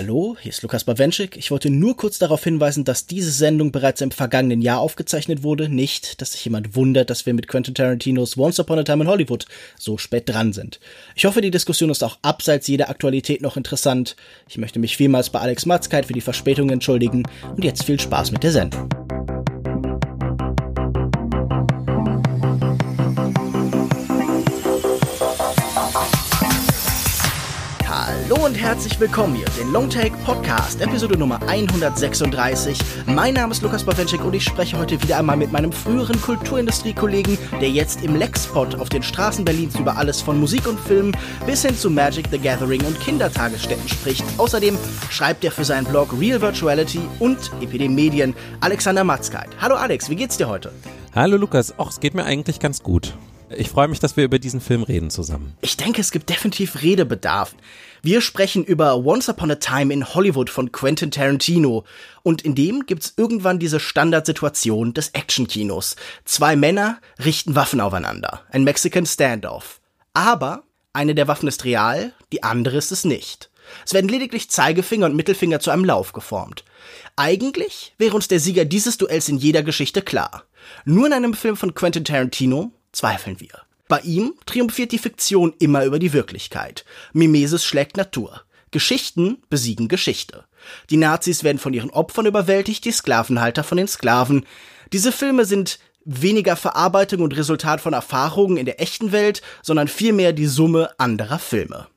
Hallo, hier ist Lukas Bawenschik. Ich wollte nur kurz darauf hinweisen, dass diese Sendung bereits im vergangenen Jahr aufgezeichnet wurde. Nicht, dass sich jemand wundert, dass wir mit Quentin Tarantinos Once Upon a Time in Hollywood so spät dran sind. Ich hoffe, die Diskussion ist auch abseits jeder Aktualität noch interessant. Ich möchte mich vielmals bei Alex Matzkeit für die Verspätung entschuldigen und jetzt viel Spaß mit der Sendung. Herzlich willkommen hier, den Longtake Podcast, Episode Nummer 136. Mein Name ist Lukas Bawenschik und ich spreche heute wieder einmal mit meinem früheren Kulturindustrie-Kollegen, der jetzt im Lexpot auf den Straßen Berlins über alles von Musik und Film bis hin zu Magic the Gathering und Kindertagesstätten spricht. Außerdem schreibt er für seinen Blog Real Virtuality und Epidem Medien Alexander Matzkeit. Hallo Alex, wie geht's dir heute? Hallo Lukas, ach, es geht mir eigentlich ganz gut. Ich freue mich, dass wir über diesen Film reden zusammen. Ich denke, es gibt definitiv Redebedarf. Wir sprechen über Once Upon a Time in Hollywood von Quentin Tarantino. Und in dem gibt's irgendwann diese Standardsituation des Actionkinos. Zwei Männer richten Waffen aufeinander. Ein Mexican Standoff. Aber eine der Waffen ist real, die andere ist es nicht. Es werden lediglich Zeigefinger und Mittelfinger zu einem Lauf geformt. Eigentlich wäre uns der Sieger dieses Duells in jeder Geschichte klar. Nur in einem Film von Quentin Tarantino zweifeln wir. Bei ihm triumphiert die Fiktion immer über die Wirklichkeit. Mimesis schlägt Natur. Geschichten besiegen Geschichte. Die Nazis werden von ihren Opfern überwältigt, die Sklavenhalter von den Sklaven. Diese Filme sind weniger Verarbeitung und Resultat von Erfahrungen in der echten Welt, sondern vielmehr die Summe anderer Filme.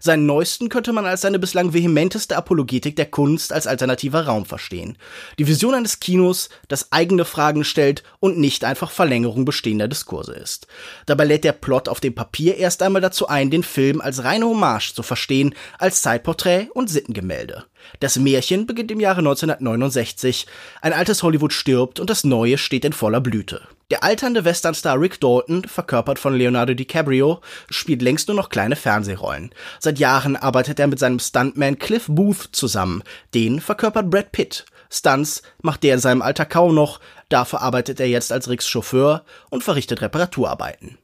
Seinen neuesten könnte man als seine bislang vehementeste Apologetik der Kunst als alternativer Raum verstehen. Die Vision eines Kinos, das eigene Fragen stellt und nicht einfach Verlängerung bestehender Diskurse ist. Dabei lädt der Plot auf dem Papier erst einmal dazu ein, den Film als reine Hommage zu verstehen, als Zeitporträt und Sittengemälde. Das Märchen beginnt im Jahre 1969. Ein altes Hollywood stirbt und das Neue steht in voller Blüte. Der alternde Westernstar Rick Dalton, verkörpert von Leonardo DiCaprio, spielt längst nur noch kleine Fernsehrollen. Seit Jahren arbeitet er mit seinem Stuntman Cliff Booth zusammen. Den verkörpert Brad Pitt. Stunts macht der in seinem Alter kaum noch, dafür arbeitet er jetzt als Ricks Chauffeur und verrichtet Reparaturarbeiten.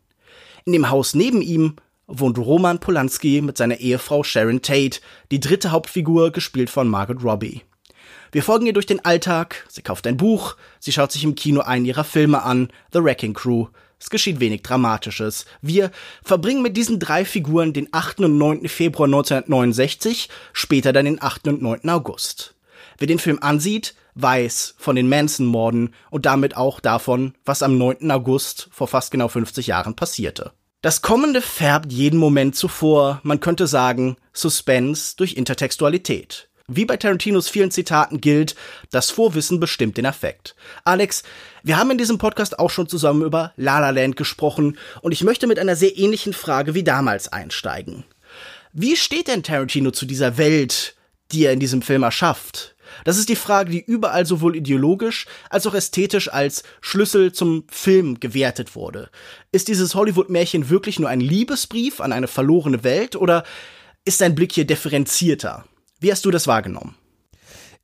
In dem Haus neben ihm wohnt Roman Polanski mit seiner Ehefrau Sharon Tate, die dritte Hauptfigur, gespielt von Margot Robbie. Wir folgen ihr durch den Alltag, sie kauft ein Buch, sie schaut sich im Kino einen ihrer Filme an, The Wrecking Crew. Es geschieht wenig Dramatisches. Wir verbringen mit diesen drei Figuren den 8. und 9. Februar 1969, später dann den 8. und 9. August. Wer den Film ansieht, weiß von den Manson-Morden und damit auch davon, was am 9. August vor fast genau 50 Jahren passierte. Das Kommende färbt jeden Moment zuvor, man könnte sagen, Suspense durch Intertextualität. Wie bei Tarantinos vielen Zitaten gilt, das Vorwissen bestimmt den Effekt. Alex, wir haben in diesem Podcast auch schon zusammen über La La Land gesprochen und ich möchte mit einer sehr ähnlichen Frage wie damals einsteigen. Wie steht denn Tarantino zu dieser Welt, die er in diesem Film erschafft? Das ist die Frage, die überall sowohl ideologisch als auch ästhetisch als Schlüssel zum Film gewertet wurde. Ist dieses Hollywood-Märchen wirklich nur ein Liebesbrief an eine verlorene Welt oder ist sein Blick hier differenzierter? Wie hast du das wahrgenommen?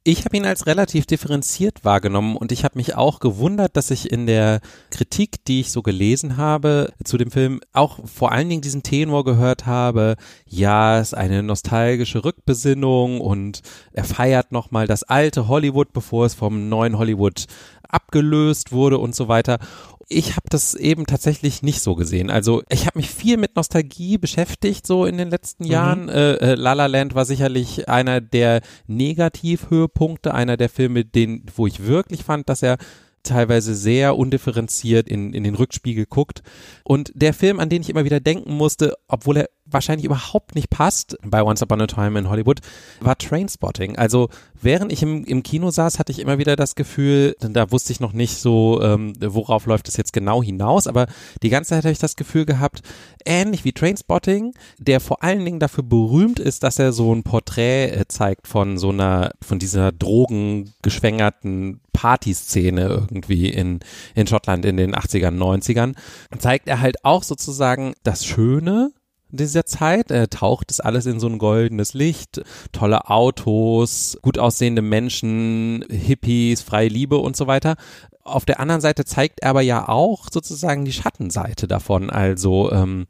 Ich habe ihn als relativ differenziert wahrgenommen und ich habe mich auch gewundert, dass ich in der Kritik, die ich so gelesen habe zu dem Film, auch vor allen Dingen diesen Tenor gehört habe, ja, es ist eine nostalgische Rückbesinnung und er feiert nochmal das alte Hollywood, bevor es vom neuen Hollywood abgelöst wurde und so weiter ich habe das eben tatsächlich nicht so gesehen. Also ich habe mich viel mit Nostalgie beschäftigt so in den letzten mhm. Jahren. Äh, äh, La La Land war sicherlich einer der Negativhöhepunkte, einer der Filme, den, wo ich wirklich fand, dass er teilweise sehr undifferenziert in, in den Rückspiegel guckt. Und der Film, an den ich immer wieder denken musste, obwohl er wahrscheinlich überhaupt nicht passt bei Once Upon a Time in Hollywood, war Trainspotting. Also während ich im, im Kino saß, hatte ich immer wieder das Gefühl, da wusste ich noch nicht so, ähm, worauf läuft es jetzt genau hinaus, aber die ganze Zeit habe ich das Gefühl gehabt, ähnlich wie Trainspotting, der vor allen Dingen dafür berühmt ist, dass er so ein Porträt äh, zeigt von so einer, von dieser drogengeschwängerten Partyszene irgendwie in, in Schottland in den 80ern, 90ern, zeigt er halt auch sozusagen das Schöne dieser Zeit. Er taucht es alles in so ein goldenes Licht, tolle Autos, gut aussehende Menschen, Hippies, freie Liebe und so weiter. Auf der anderen Seite zeigt er aber ja auch sozusagen die Schattenseite davon. Also ähm,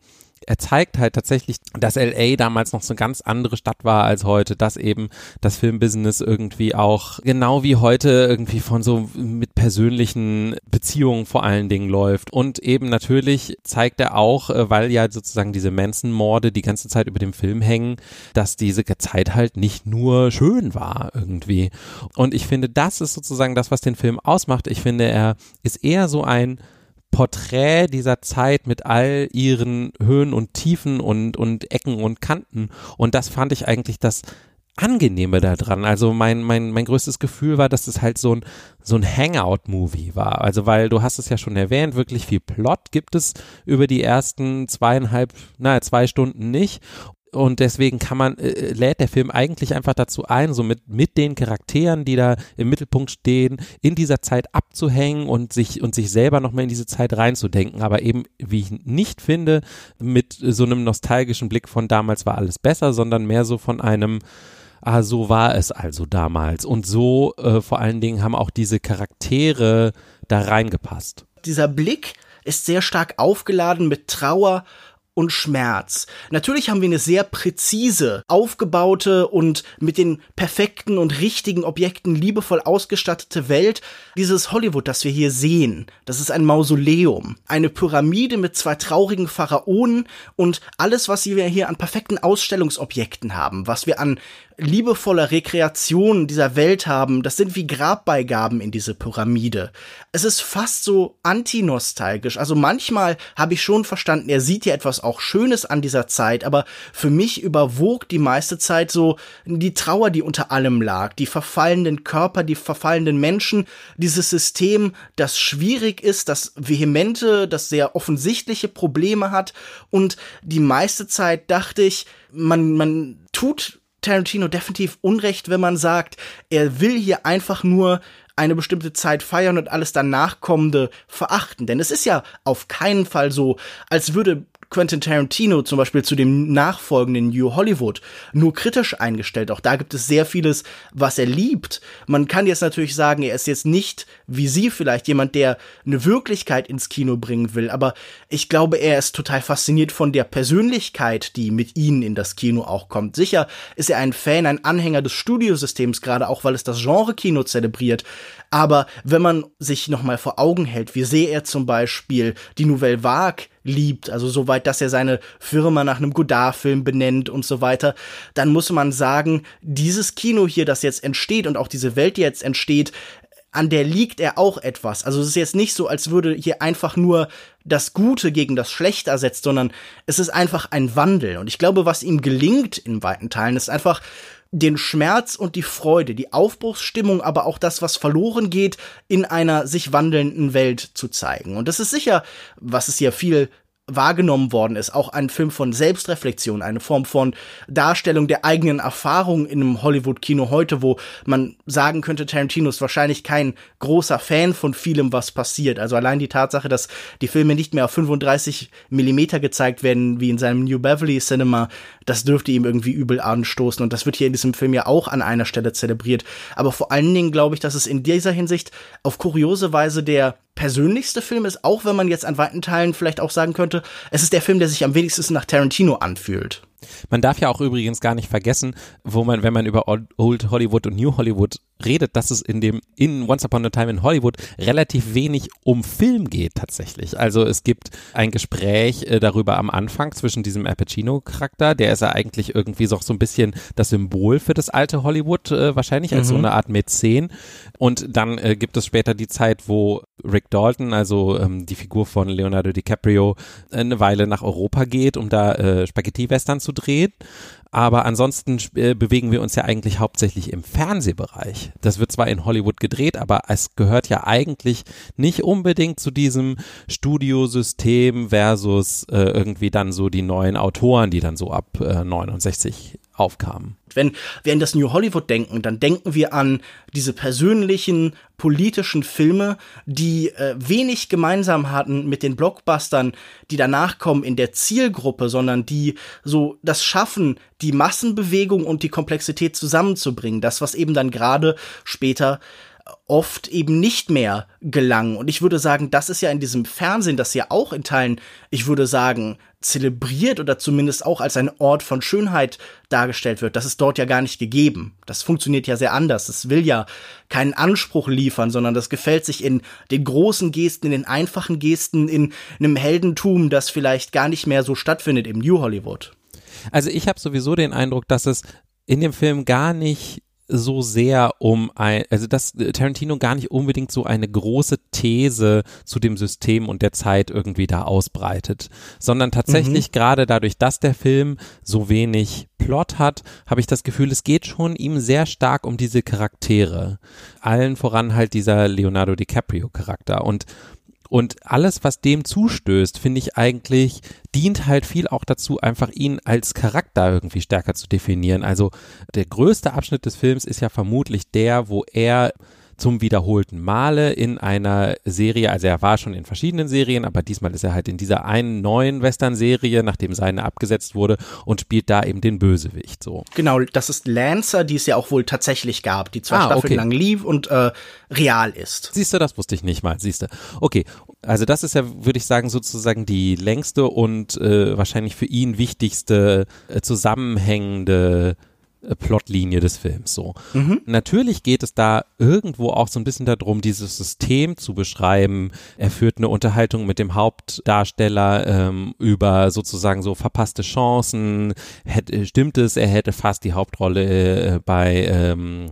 er zeigt halt tatsächlich, dass LA damals noch so eine ganz andere Stadt war als heute, dass eben das Filmbusiness irgendwie auch genau wie heute irgendwie von so mit persönlichen Beziehungen vor allen Dingen läuft. Und eben natürlich zeigt er auch, äh, weil ja sozusagen diese Manson-Morde die ganze Zeit über dem Film hängen, dass diese Zeit halt nicht nur schön war irgendwie. Und ich finde, das ist sozusagen das, was den Film ausmacht. Ich finde, er ist eher so ein Porträt dieser Zeit mit all ihren Höhen und Tiefen und, und Ecken und Kanten. Und das fand ich eigentlich das Angenehme daran. Also mein, mein, mein größtes Gefühl war, dass es halt so ein, so ein Hangout-Movie war. Also weil du hast es ja schon erwähnt, wirklich viel Plot gibt es über die ersten zweieinhalb, naja, zwei Stunden nicht. Und deswegen kann man, äh, lädt der Film eigentlich einfach dazu ein, so mit, mit den Charakteren, die da im Mittelpunkt stehen, in dieser Zeit abzuhängen und sich, und sich selber nochmal in diese Zeit reinzudenken. Aber eben, wie ich nicht finde, mit so einem nostalgischen Blick von damals war alles besser, sondern mehr so von einem, ah, so war es also damals. Und so äh, vor allen Dingen haben auch diese Charaktere da reingepasst. Dieser Blick ist sehr stark aufgeladen mit Trauer und Schmerz. Natürlich haben wir eine sehr präzise, aufgebaute und mit den perfekten und richtigen Objekten liebevoll ausgestattete Welt. Dieses Hollywood, das wir hier sehen, das ist ein Mausoleum, eine Pyramide mit zwei traurigen Pharaonen und alles, was wir hier an perfekten Ausstellungsobjekten haben, was wir an liebevoller Rekreation dieser Welt haben, das sind wie Grabbeigaben in diese Pyramide. Es ist fast so antinostalgisch. Also manchmal habe ich schon verstanden, er sieht ja etwas auch Schönes an dieser Zeit, aber für mich überwog die meiste Zeit so die Trauer, die unter allem lag, die verfallenden Körper, die verfallenden Menschen, dieses System, das schwierig ist, das vehemente, das sehr offensichtliche Probleme hat und die meiste Zeit dachte ich, man, man tut Tarantino definitiv Unrecht, wenn man sagt, er will hier einfach nur eine bestimmte Zeit feiern und alles danach kommende verachten. Denn es ist ja auf keinen Fall so, als würde Quentin Tarantino zum Beispiel zu dem nachfolgenden New Hollywood nur kritisch eingestellt. Auch da gibt es sehr vieles, was er liebt. Man kann jetzt natürlich sagen, er ist jetzt nicht wie Sie vielleicht jemand, der eine Wirklichkeit ins Kino bringen will. Aber ich glaube, er ist total fasziniert von der Persönlichkeit, die mit Ihnen in das Kino auch kommt. Sicher ist er ein Fan, ein Anhänger des Studiosystems, gerade auch weil es das Genre-Kino zelebriert. Aber wenn man sich nochmal vor Augen hält, wie sehr er zum Beispiel die Nouvelle Vague liebt, also soweit, dass er seine Firma nach einem Godard-Film benennt und so weiter, dann muss man sagen, dieses Kino hier, das jetzt entsteht und auch diese Welt, die jetzt entsteht, an der liegt er auch etwas. Also es ist jetzt nicht so, als würde hier einfach nur das Gute gegen das Schlechte ersetzt, sondern es ist einfach ein Wandel. Und ich glaube, was ihm gelingt in weiten Teilen, ist einfach den Schmerz und die Freude, die Aufbruchsstimmung, aber auch das, was verloren geht, in einer sich wandelnden Welt zu zeigen. Und das ist sicher, was es ja viel wahrgenommen worden ist, auch ein Film von Selbstreflexion, eine Form von Darstellung der eigenen Erfahrung in einem Hollywood-Kino heute, wo man sagen könnte, Tarantino ist wahrscheinlich kein großer Fan von vielem, was passiert. Also allein die Tatsache, dass die Filme nicht mehr auf 35 Millimeter gezeigt werden, wie in seinem New Beverly Cinema, das dürfte ihm irgendwie übel anstoßen. Und das wird hier in diesem Film ja auch an einer Stelle zelebriert. Aber vor allen Dingen glaube ich, dass es in dieser Hinsicht auf kuriose Weise der persönlichste Film ist, auch wenn man jetzt an weiten Teilen vielleicht auch sagen könnte, es ist der Film, der sich am wenigsten nach Tarantino anfühlt. Man darf ja auch übrigens gar nicht vergessen, wo man, wenn man über Old Hollywood und New Hollywood redet, dass es in dem in Once Upon a Time in Hollywood relativ wenig um Film geht tatsächlich. Also es gibt ein Gespräch äh, darüber am Anfang zwischen diesem Al Pacino Charakter, der ist ja eigentlich irgendwie so, so ein bisschen das Symbol für das alte Hollywood äh, wahrscheinlich als mhm. so eine Art Mäzen und dann äh, gibt es später die Zeit, wo Rick Dalton, also ähm, die Figur von Leonardo DiCaprio, eine Weile nach Europa geht, um da äh, Spaghetti-Western zu drehen. Aber ansonsten äh, bewegen wir uns ja eigentlich hauptsächlich im Fernsehbereich. Das wird zwar in Hollywood gedreht, aber es gehört ja eigentlich nicht unbedingt zu diesem Studiosystem versus äh, irgendwie dann so die neuen Autoren, die dann so ab äh, 69 aufkamen. Wenn wir an das New Hollywood denken, dann denken wir an diese persönlichen politischen Filme, die äh, wenig gemeinsam hatten mit den Blockbustern, die danach kommen in der Zielgruppe, sondern die so das schaffen, die Massenbewegung und die Komplexität zusammenzubringen. Das, was eben dann gerade später oft eben nicht mehr gelang. Und ich würde sagen, das ist ja in diesem Fernsehen, das ja auch in Teilen, ich würde sagen, zelebriert oder zumindest auch als ein Ort von Schönheit dargestellt wird, das ist dort ja gar nicht gegeben. Das funktioniert ja sehr anders. Es will ja keinen Anspruch liefern, sondern das gefällt sich in den großen Gesten, in den einfachen Gesten, in einem Heldentum, das vielleicht gar nicht mehr so stattfindet im New Hollywood. Also ich habe sowieso den Eindruck, dass es in dem Film gar nicht so sehr um ein, also dass Tarantino gar nicht unbedingt so eine große These zu dem System und der Zeit irgendwie da ausbreitet, sondern tatsächlich mhm. gerade dadurch, dass der Film so wenig Plot hat, habe ich das Gefühl, es geht schon ihm sehr stark um diese Charaktere. Allen voran halt dieser Leonardo DiCaprio Charakter und und alles, was dem zustößt, finde ich eigentlich, dient halt viel auch dazu, einfach ihn als Charakter irgendwie stärker zu definieren. Also der größte Abschnitt des Films ist ja vermutlich der, wo er zum wiederholten Male in einer Serie, also er war schon in verschiedenen Serien, aber diesmal ist er halt in dieser einen neuen Western-Serie, nachdem seine abgesetzt wurde und spielt da eben den Bösewicht so. Genau, das ist Lancer, die es ja auch wohl tatsächlich gab, die zwei ah, Staffeln okay. lang lief und äh, real ist. Siehst du, das wusste ich nicht mal, siehst du. Okay, also das ist ja, würde ich sagen, sozusagen die längste und äh, wahrscheinlich für ihn wichtigste äh, zusammenhängende Plotlinie des Films so. Mhm. Natürlich geht es da irgendwo auch so ein bisschen darum, dieses System zu beschreiben. Er führt eine Unterhaltung mit dem Hauptdarsteller ähm, über sozusagen so verpasste Chancen. Hätte, stimmt es, er hätte fast die Hauptrolle äh, bei ähm,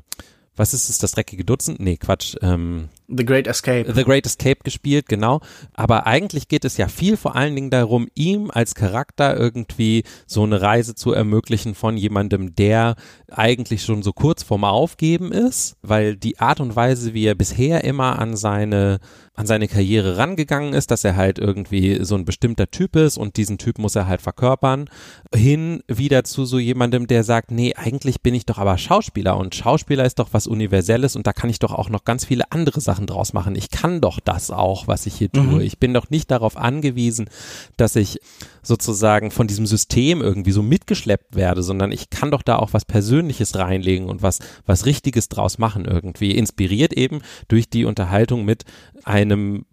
was ist es, das dreckige Dutzend? Nee, Quatsch. Ähm, The Great Escape. The Great Escape gespielt, genau. Aber eigentlich geht es ja viel vor allen Dingen darum, ihm als Charakter irgendwie so eine Reise zu ermöglichen von jemandem, der eigentlich schon so kurz vorm Aufgeben ist, weil die Art und Weise, wie er bisher immer an seine an seine Karriere rangegangen ist, dass er halt irgendwie so ein bestimmter Typ ist und diesen Typ muss er halt verkörpern, hin wieder zu so jemandem, der sagt, nee, eigentlich bin ich doch aber Schauspieler und Schauspieler ist doch was Universelles und da kann ich doch auch noch ganz viele andere Sachen Sachen draus machen. Ich kann doch das auch, was ich hier tue. Mhm. Ich bin doch nicht darauf angewiesen, dass ich sozusagen von diesem System irgendwie so mitgeschleppt werde, sondern ich kann doch da auch was Persönliches reinlegen und was, was Richtiges draus machen irgendwie. Inspiriert eben durch die Unterhaltung mit einem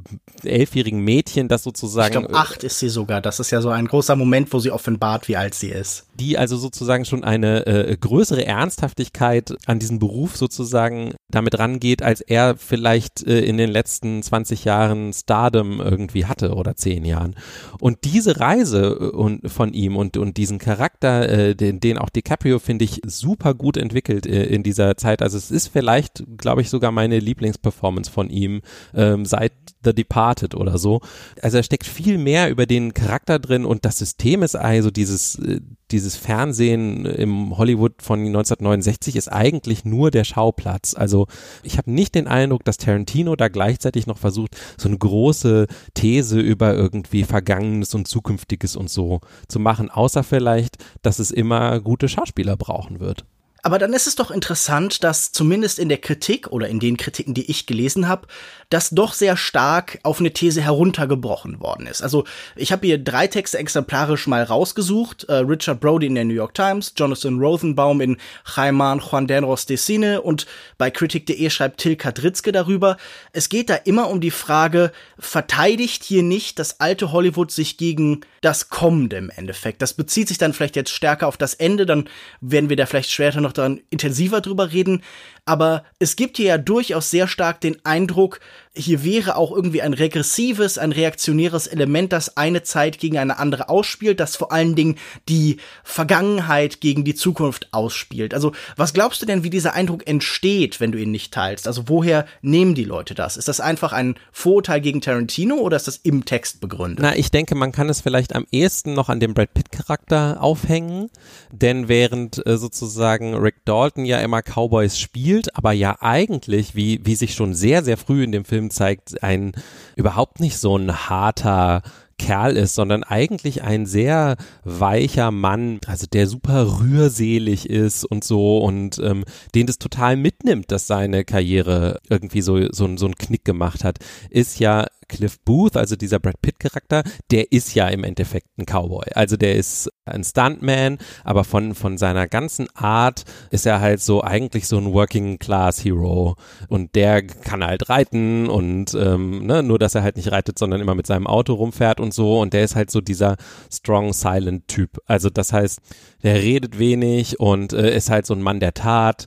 elfjährigen Mädchen, das sozusagen. Ich glaube, acht ist sie sogar. Das ist ja so ein großer Moment, wo sie offenbart, wie alt sie ist. Die also sozusagen schon eine äh, größere Ernsthaftigkeit an diesen Beruf sozusagen damit rangeht, als er vielleicht äh, in den letzten 20 Jahren Stardom irgendwie hatte oder zehn Jahren. Und diese Reise äh, und, von ihm und, und diesen Charakter, äh, den, den auch DiCaprio, finde ich, super gut entwickelt äh, in dieser Zeit. Also es ist vielleicht, glaube ich, sogar meine Lieblingsperformance von ihm. Ähm, seit The Departed oder so. Also da steckt viel mehr über den Charakter drin und das System ist also dieses, äh, dieses Fernsehen im Hollywood von 1969 ist eigentlich nur der Schauplatz. Also ich habe nicht den Eindruck, dass Tarantino da gleichzeitig noch versucht, so eine große These über irgendwie Vergangenes und Zukünftiges und so zu machen, außer vielleicht, dass es immer gute Schauspieler brauchen wird. Aber dann ist es doch interessant, dass zumindest in der Kritik oder in den Kritiken, die ich gelesen habe, das doch sehr stark auf eine These heruntergebrochen worden ist. Also ich habe hier drei Texte exemplarisch mal rausgesucht. Äh, Richard Brody in der New York Times, Jonathan Rothenbaum in Jaiman Juan Denros de Cine und bei Critic.de schreibt Till Kadritzke darüber. Es geht da immer um die Frage, verteidigt hier nicht das alte Hollywood sich gegen das Kommende im Endeffekt? Das bezieht sich dann vielleicht jetzt stärker auf das Ende, dann werden wir da vielleicht später noch dann intensiver drüber reden. Aber es gibt hier ja durchaus sehr stark den Eindruck, hier wäre auch irgendwie ein regressives, ein reaktionäres Element, das eine Zeit gegen eine andere ausspielt, das vor allen Dingen die Vergangenheit gegen die Zukunft ausspielt. Also, was glaubst du denn, wie dieser Eindruck entsteht, wenn du ihn nicht teilst? Also, woher nehmen die Leute das? Ist das einfach ein Vorurteil gegen Tarantino oder ist das im Text begründet? Na, ich denke, man kann es vielleicht am ehesten noch an dem Brad Pitt-Charakter aufhängen, denn während äh, sozusagen Rick Dalton ja immer Cowboys spielt, aber ja eigentlich, wie, wie sich schon sehr, sehr früh in dem Film Film zeigt, ein überhaupt nicht so ein harter Kerl ist, sondern eigentlich ein sehr weicher Mann, also der super rührselig ist und so und ähm, den das total mitnimmt, dass seine Karriere irgendwie so, so, so einen Knick gemacht hat, ist ja Cliff Booth, also dieser Brad Pitt Charakter, der ist ja im Endeffekt ein Cowboy. Also der ist ein Stuntman, aber von, von seiner ganzen Art ist er halt so eigentlich so ein Working Class Hero und der kann halt reiten und ähm, ne, nur, dass er halt nicht reitet, sondern immer mit seinem Auto rumfährt und so und der ist halt so dieser strong silent Typ. Also das heißt, der redet wenig und äh, ist halt so ein Mann der Tat.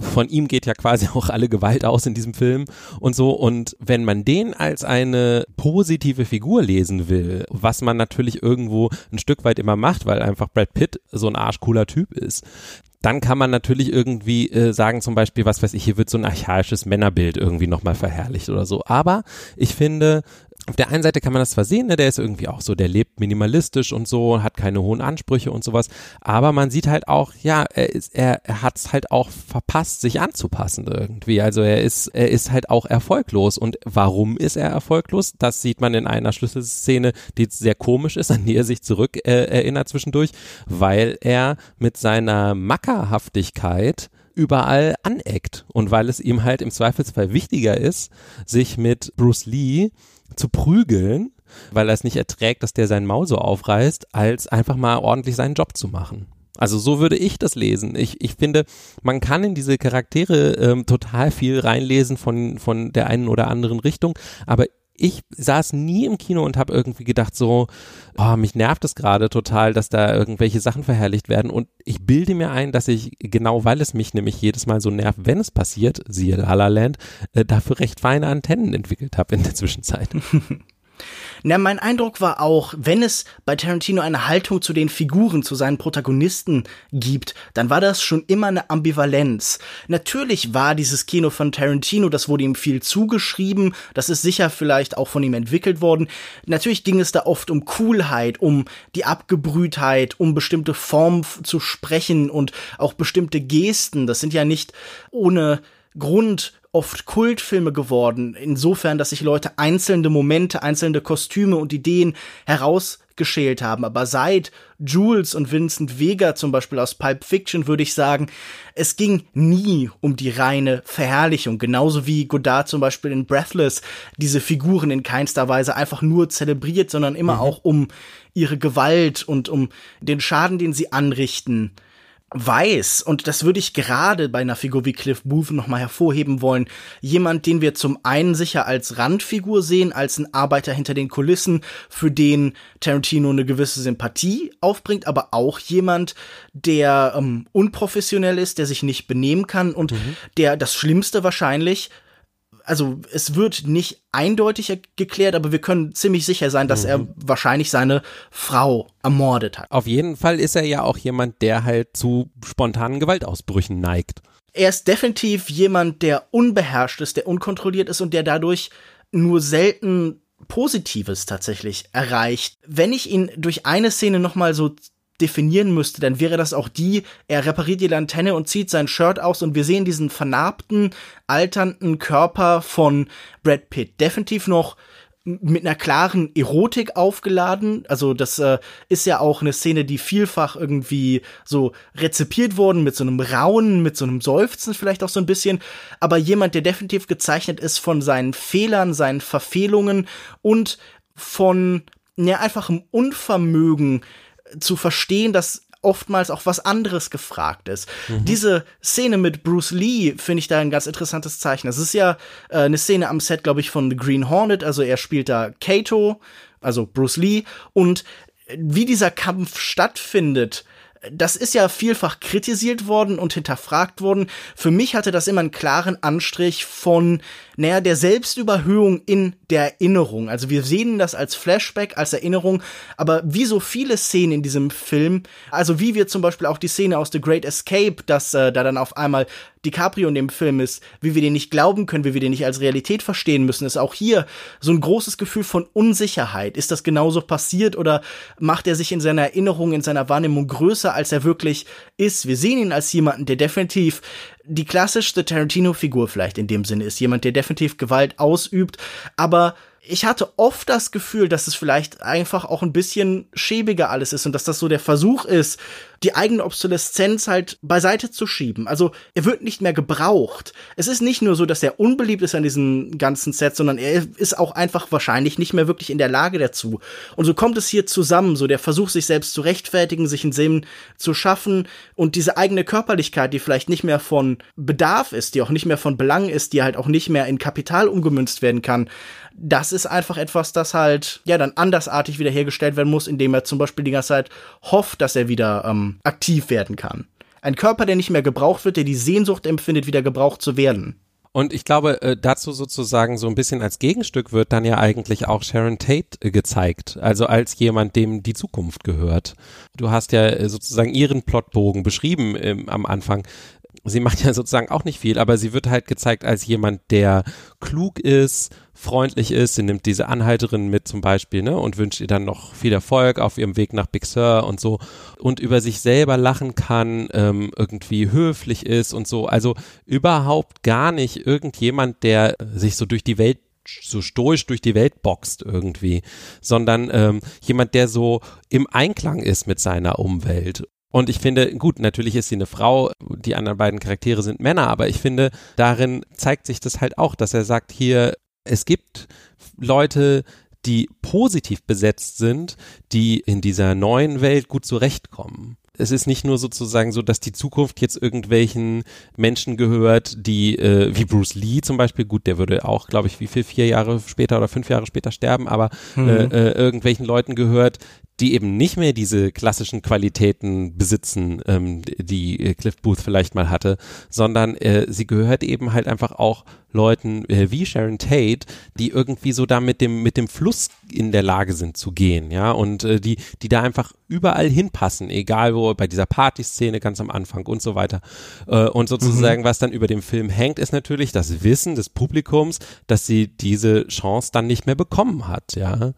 Von ihm geht ja quasi auch alle Gewalt aus in diesem Film und so und wenn man den als eine positive Figur lesen will, was man natürlich irgendwo ein Stück weit immer macht, weil einfach Brad Pitt so ein arschcooler Typ ist dann kann man natürlich irgendwie äh, sagen, zum Beispiel, was weiß ich, hier wird so ein archaisches Männerbild irgendwie nochmal verherrlicht oder so. Aber ich finde, auf der einen Seite kann man das zwar sehen, ne, der ist irgendwie auch so, der lebt minimalistisch und so, hat keine hohen Ansprüche und sowas, aber man sieht halt auch, ja, er ist, er, er hat es halt auch verpasst, sich anzupassen irgendwie. Also er ist, er ist halt auch erfolglos. Und warum ist er erfolglos? Das sieht man in einer Schlüsselszene, die sehr komisch ist, an die er sich zurück äh, erinnert zwischendurch, weil er mit seiner Mackerhaftigkeit überall aneckt und weil es ihm halt im Zweifelsfall wichtiger ist, sich mit Bruce Lee zu prügeln, weil er es nicht erträgt, dass der sein Maul so aufreißt, als einfach mal ordentlich seinen Job zu machen. Also so würde ich das lesen. Ich, ich finde, man kann in diese Charaktere ähm, total viel reinlesen von, von der einen oder anderen Richtung, aber ich saß nie im Kino und habe irgendwie gedacht so, oh, mich nervt es gerade total, dass da irgendwelche Sachen verherrlicht werden und ich bilde mir ein, dass ich genau weil es mich nämlich jedes Mal so nervt, wenn es passiert, siehe La La Land, äh, dafür recht feine Antennen entwickelt habe in der Zwischenzeit. Na, mein Eindruck war auch, wenn es bei Tarantino eine Haltung zu den Figuren, zu seinen Protagonisten gibt, dann war das schon immer eine Ambivalenz. Natürlich war dieses Kino von Tarantino, das wurde ihm viel zugeschrieben, das ist sicher vielleicht auch von ihm entwickelt worden. Natürlich ging es da oft um Coolheit, um die Abgebrühtheit, um bestimmte Formen zu sprechen und auch bestimmte Gesten. Das sind ja nicht ohne Grund oft Kultfilme geworden, insofern, dass sich Leute einzelne Momente, einzelne Kostüme und Ideen herausgeschält haben. Aber seit Jules und Vincent Vega zum Beispiel aus Pulp Fiction würde ich sagen, es ging nie um die reine Verherrlichung. Genauso wie Godard zum Beispiel in Breathless diese Figuren in keinster Weise einfach nur zelebriert, sondern immer mhm. auch um ihre Gewalt und um den Schaden, den sie anrichten, weiß, und das würde ich gerade bei einer Figur wie Cliff Booth nochmal hervorheben wollen, jemand, den wir zum einen sicher als Randfigur sehen, als ein Arbeiter hinter den Kulissen, für den Tarantino eine gewisse Sympathie aufbringt, aber auch jemand, der ähm, unprofessionell ist, der sich nicht benehmen kann und mhm. der das Schlimmste wahrscheinlich also es wird nicht eindeutig geklärt, aber wir können ziemlich sicher sein, dass mhm. er wahrscheinlich seine Frau ermordet hat. Auf jeden Fall ist er ja auch jemand, der halt zu spontanen Gewaltausbrüchen neigt. Er ist definitiv jemand, der unbeherrscht ist, der unkontrolliert ist und der dadurch nur selten Positives tatsächlich erreicht. Wenn ich ihn durch eine Szene nochmal so definieren müsste, dann wäre das auch die, er repariert die Lanterne und zieht sein Shirt aus und wir sehen diesen vernarbten, alternden Körper von Brad Pitt. Definitiv noch mit einer klaren Erotik aufgeladen. Also das äh, ist ja auch eine Szene, die vielfach irgendwie so rezipiert worden mit so einem Raunen, mit so einem Seufzen vielleicht auch so ein bisschen. Aber jemand, der definitiv gezeichnet ist von seinen Fehlern, seinen Verfehlungen und von ja einfachem Unvermögen zu verstehen, dass oftmals auch was anderes gefragt ist. Mhm. Diese Szene mit Bruce Lee finde ich da ein ganz interessantes Zeichen. Es ist ja äh, eine Szene am Set, glaube ich, von The Green Hornet, also er spielt da Kato, also Bruce Lee, und wie dieser Kampf stattfindet, das ist ja vielfach kritisiert worden und hinterfragt worden. Für mich hatte das immer einen klaren Anstrich von, naja, der Selbstüberhöhung in der Erinnerung. Also wir sehen das als Flashback, als Erinnerung, aber wie so viele Szenen in diesem Film, also wie wir zum Beispiel auch die Szene aus The Great Escape, dass äh, da dann auf einmal DiCaprio in dem Film ist, wie wir den nicht glauben können, wie wir den nicht als Realität verstehen müssen, ist auch hier so ein großes Gefühl von Unsicherheit. Ist das genauso passiert oder macht er sich in seiner Erinnerung, in seiner Wahrnehmung größer, als er wirklich ist? Wir sehen ihn als jemanden, der definitiv die klassischste Tarantino-Figur vielleicht in dem Sinne ist. Jemand, der definitiv Gewalt ausübt, aber ich hatte oft das Gefühl, dass es vielleicht einfach auch ein bisschen schäbiger alles ist und dass das so der Versuch ist, die eigene Obsoleszenz halt beiseite zu schieben. Also er wird nicht mehr gebraucht. Es ist nicht nur so, dass er unbeliebt ist an diesen ganzen Sets, sondern er ist auch einfach wahrscheinlich nicht mehr wirklich in der Lage dazu. Und so kommt es hier zusammen, so der Versuch, sich selbst zu rechtfertigen, sich einen Sinn zu schaffen und diese eigene Körperlichkeit, die vielleicht nicht mehr von Bedarf ist, die auch nicht mehr von Belang ist, die halt auch nicht mehr in Kapital umgemünzt werden kann das ist einfach etwas, das halt, ja, dann andersartig wiederhergestellt werden muss, indem er zum Beispiel die ganze Zeit hofft, dass er wieder ähm, aktiv werden kann. Ein Körper, der nicht mehr gebraucht wird, der die Sehnsucht empfindet, wieder gebraucht zu werden. Und ich glaube, äh, dazu sozusagen so ein bisschen als Gegenstück wird dann ja eigentlich auch Sharon Tate äh, gezeigt. Also als jemand, dem die Zukunft gehört. Du hast ja äh, sozusagen ihren Plotbogen beschrieben ähm, am Anfang sie macht ja sozusagen auch nicht viel, aber sie wird halt gezeigt als jemand, der klug ist, freundlich ist. Sie nimmt diese Anhalterin mit zum Beispiel, ne, und wünscht ihr dann noch viel Erfolg auf ihrem Weg nach Big Sur und so und über sich selber lachen kann, ähm, irgendwie höflich ist und so. Also überhaupt gar nicht irgendjemand, der sich so durch die Welt so stoisch durch die Welt boxt irgendwie, sondern ähm, jemand, der so im Einklang ist mit seiner Umwelt und ich finde, gut, natürlich ist sie eine Frau, die anderen beiden Charaktere sind Männer, aber ich finde, darin zeigt sich das halt auch, dass er sagt, hier, es gibt Leute, die positiv besetzt sind, die in dieser neuen Welt gut zurechtkommen es ist nicht nur sozusagen so, dass die Zukunft jetzt irgendwelchen Menschen gehört, die äh, wie Bruce Lee zum Beispiel, gut, der würde auch, glaube ich, wie viel, vier Jahre später oder fünf Jahre später sterben, aber mhm. äh, äh, irgendwelchen Leuten gehört, die eben nicht mehr diese klassischen Qualitäten besitzen, ähm, die äh, Cliff Booth vielleicht mal hatte, sondern äh, sie gehört eben halt einfach auch Leuten äh, wie Sharon Tate, die irgendwie so da mit dem mit dem Fluss in der Lage sind zu gehen, ja, und äh, die die da einfach überall hinpassen, egal wo bei dieser Partyszene ganz am Anfang und so weiter. Äh, und sozusagen mhm. was dann über dem Film hängt, ist natürlich das Wissen des Publikums, dass sie diese Chance dann nicht mehr bekommen hat, ja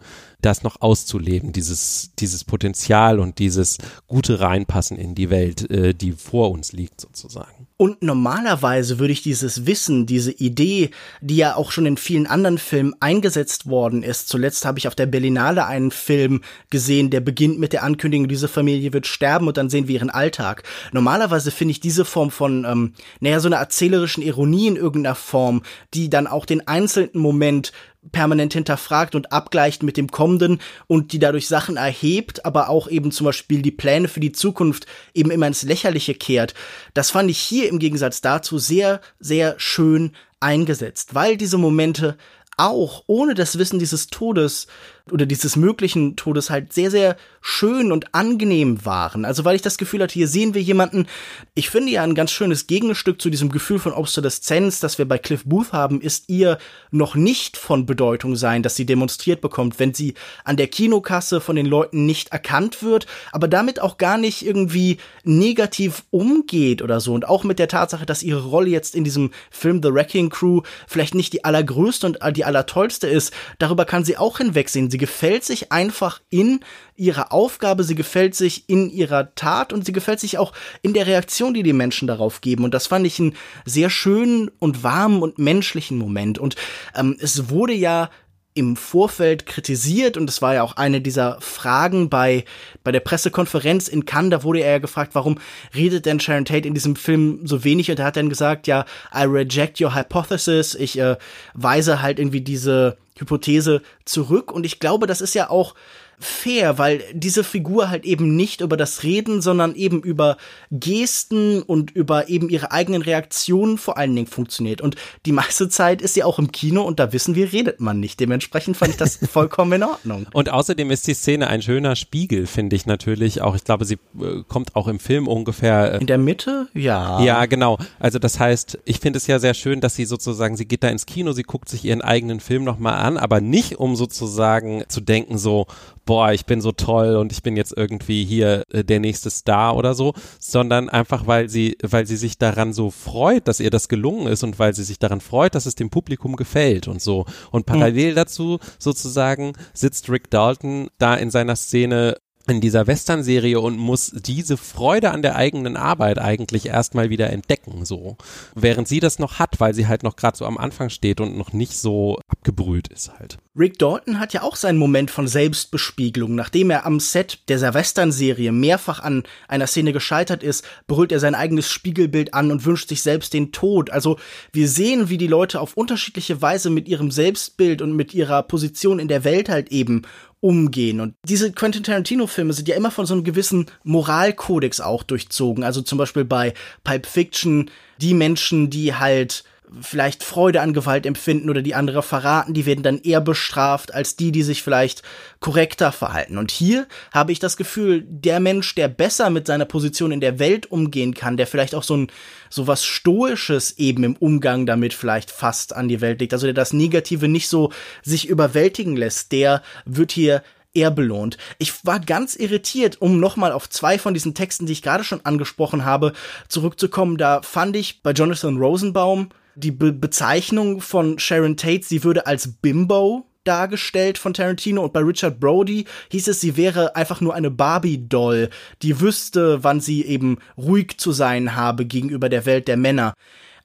das noch auszuleben, dieses, dieses Potenzial und dieses gute Reinpassen in die Welt, äh, die vor uns liegt sozusagen. Und normalerweise würde ich dieses Wissen, diese Idee, die ja auch schon in vielen anderen Filmen eingesetzt worden ist. Zuletzt habe ich auf der Berlinale einen Film gesehen, der beginnt mit der Ankündigung, diese Familie wird sterben und dann sehen wir ihren Alltag. Normalerweise finde ich diese Form von, ähm, naja, so einer erzählerischen Ironie in irgendeiner Form, die dann auch den einzelnen Moment permanent hinterfragt und abgleicht mit dem Kommenden und die dadurch Sachen erhebt, aber auch eben zum Beispiel die Pläne für die Zukunft eben immer ins Lächerliche kehrt. Das fand ich hier im Gegensatz dazu sehr, sehr schön eingesetzt, weil diese Momente auch ohne das Wissen dieses Todes oder dieses möglichen Todes halt sehr, sehr schön und angenehm waren. Also weil ich das Gefühl hatte, hier sehen wir jemanden, ich finde ja ein ganz schönes Gegenstück zu diesem Gefühl von Obsoleszenz, das wir bei Cliff Booth haben, ist ihr noch nicht von Bedeutung sein, dass sie demonstriert bekommt, wenn sie an der Kinokasse von den Leuten nicht erkannt wird, aber damit auch gar nicht irgendwie negativ umgeht oder so. Und auch mit der Tatsache, dass ihre Rolle jetzt in diesem Film The Wrecking Crew vielleicht nicht die allergrößte und die allertollste ist, darüber kann sie auch hinwegsehen. Sie gefällt sich einfach in ihrer Aufgabe, sie gefällt sich in ihrer Tat und sie gefällt sich auch in der Reaktion, die die Menschen darauf geben. Und das fand ich einen sehr schönen und warmen und menschlichen Moment. Und ähm, es wurde ja im Vorfeld kritisiert und es war ja auch eine dieser Fragen bei, bei der Pressekonferenz in Cannes, da wurde er ja gefragt, warum redet denn Sharon Tate in diesem Film so wenig und er hat dann gesagt, ja, I reject your hypothesis, ich äh, weise halt irgendwie diese Hypothese zurück. Und ich glaube, das ist ja auch fair, weil diese Figur halt eben nicht über das Reden, sondern eben über Gesten und über eben ihre eigenen Reaktionen vor allen Dingen funktioniert. Und die meiste Zeit ist sie auch im Kino und da wissen wir, redet man nicht. Dementsprechend fand ich das vollkommen in Ordnung. Und außerdem ist die Szene ein schöner Spiegel, finde ich natürlich auch. Ich glaube, sie äh, kommt auch im Film ungefähr. Äh, in der Mitte? Ja. Ja, genau. Also das heißt, ich finde es ja sehr schön, dass sie sozusagen, sie geht da ins Kino, sie guckt sich ihren eigenen Film nochmal an, aber nicht um sozusagen zu denken so, boah, ich bin so toll und ich bin jetzt irgendwie hier äh, der nächste Star oder so, sondern einfach, weil sie, weil sie sich daran so freut, dass ihr das gelungen ist und weil sie sich daran freut, dass es dem Publikum gefällt und so. Und parallel mhm. dazu sozusagen sitzt Rick Dalton da in seiner Szene in dieser Western-Serie und muss diese Freude an der eigenen Arbeit eigentlich erstmal wieder entdecken, so. Während sie das noch hat, weil sie halt noch gerade so am Anfang steht und noch nicht so gebrüht ist halt. Rick Dalton hat ja auch seinen Moment von Selbstbespiegelung. Nachdem er am Set der Western-Serie mehrfach an einer Szene gescheitert ist, brüllt er sein eigenes Spiegelbild an und wünscht sich selbst den Tod. Also wir sehen, wie die Leute auf unterschiedliche Weise mit ihrem Selbstbild und mit ihrer Position in der Welt halt eben umgehen. Und diese Quentin Tarantino-Filme sind ja immer von so einem gewissen Moralkodex auch durchzogen. Also zum Beispiel bei Pipe Fiction, die Menschen, die halt vielleicht Freude an Gewalt empfinden oder die andere verraten, die werden dann eher bestraft als die, die sich vielleicht korrekter verhalten. Und hier habe ich das Gefühl, der Mensch, der besser mit seiner Position in der Welt umgehen kann, der vielleicht auch so ein so was stoisches eben im Umgang damit vielleicht fast an die Welt legt, also der das Negative nicht so sich überwältigen lässt, der wird hier eher belohnt. Ich war ganz irritiert, um nochmal auf zwei von diesen Texten, die ich gerade schon angesprochen habe, zurückzukommen. Da fand ich bei Jonathan Rosenbaum die Be Bezeichnung von Sharon Tate, sie würde als Bimbo dargestellt von Tarantino und bei Richard Brody hieß es, sie wäre einfach nur eine Barbie-Doll, die wüsste, wann sie eben ruhig zu sein habe gegenüber der Welt der Männer.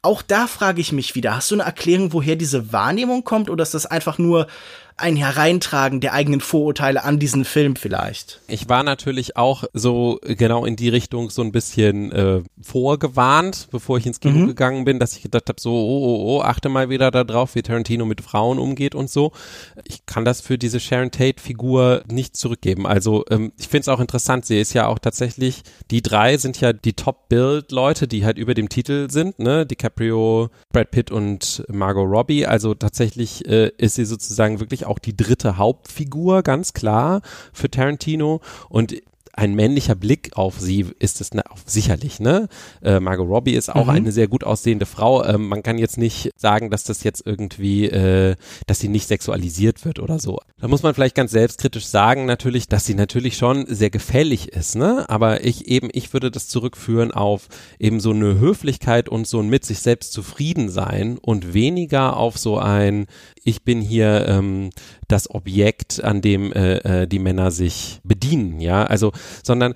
Auch da frage ich mich wieder, hast du eine Erklärung, woher diese Wahrnehmung kommt oder ist das einfach nur ein Hereintragen der eigenen Vorurteile an diesen Film vielleicht. Ich war natürlich auch so genau in die Richtung so ein bisschen äh, vorgewarnt, bevor ich ins Kino mhm. gegangen bin, dass ich gedacht habe, so, oh, oh, oh, achte mal wieder darauf, wie Tarantino mit Frauen umgeht und so. Ich kann das für diese Sharon Tate-Figur nicht zurückgeben. Also ähm, ich finde es auch interessant, sie ist ja auch tatsächlich, die drei sind ja die Top-Build-Leute, die halt über dem Titel sind, ne? DiCaprio, Brad Pitt und Margot Robbie. Also tatsächlich äh, ist sie sozusagen wirklich auch die dritte Hauptfigur, ganz klar, für Tarantino. Und ein männlicher Blick auf sie ist es ne, sicherlich, ne? Äh, Margot Robbie ist auch mhm. eine sehr gut aussehende Frau. Ähm, man kann jetzt nicht sagen, dass das jetzt irgendwie, äh, dass sie nicht sexualisiert wird oder so. Da muss man vielleicht ganz selbstkritisch sagen, natürlich, dass sie natürlich schon sehr gefällig ist, ne? Aber ich eben, ich würde das zurückführen auf eben so eine Höflichkeit und so ein mit sich selbst zufrieden sein und weniger auf so ein, ich bin hier ähm, das Objekt, an dem äh, äh, die Männer sich bedienen, ja, also, sondern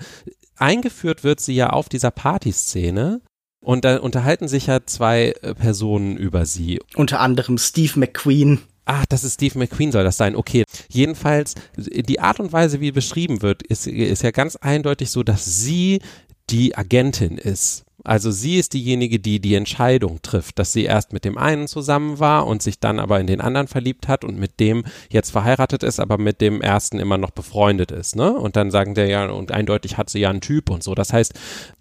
eingeführt wird sie ja auf dieser Partyszene und da unterhalten sich ja zwei äh, Personen über sie. Unter anderem Steve McQueen. Ach, das ist Steve McQueen soll das sein. Okay. Jedenfalls, die Art und Weise, wie beschrieben wird, ist, ist ja ganz eindeutig so, dass sie die Agentin ist. Also sie ist diejenige, die die Entscheidung trifft, dass sie erst mit dem einen zusammen war und sich dann aber in den anderen verliebt hat und mit dem jetzt verheiratet ist, aber mit dem ersten immer noch befreundet ist, ne? Und dann sagen der ja, und eindeutig hat sie ja einen Typ und so. Das heißt,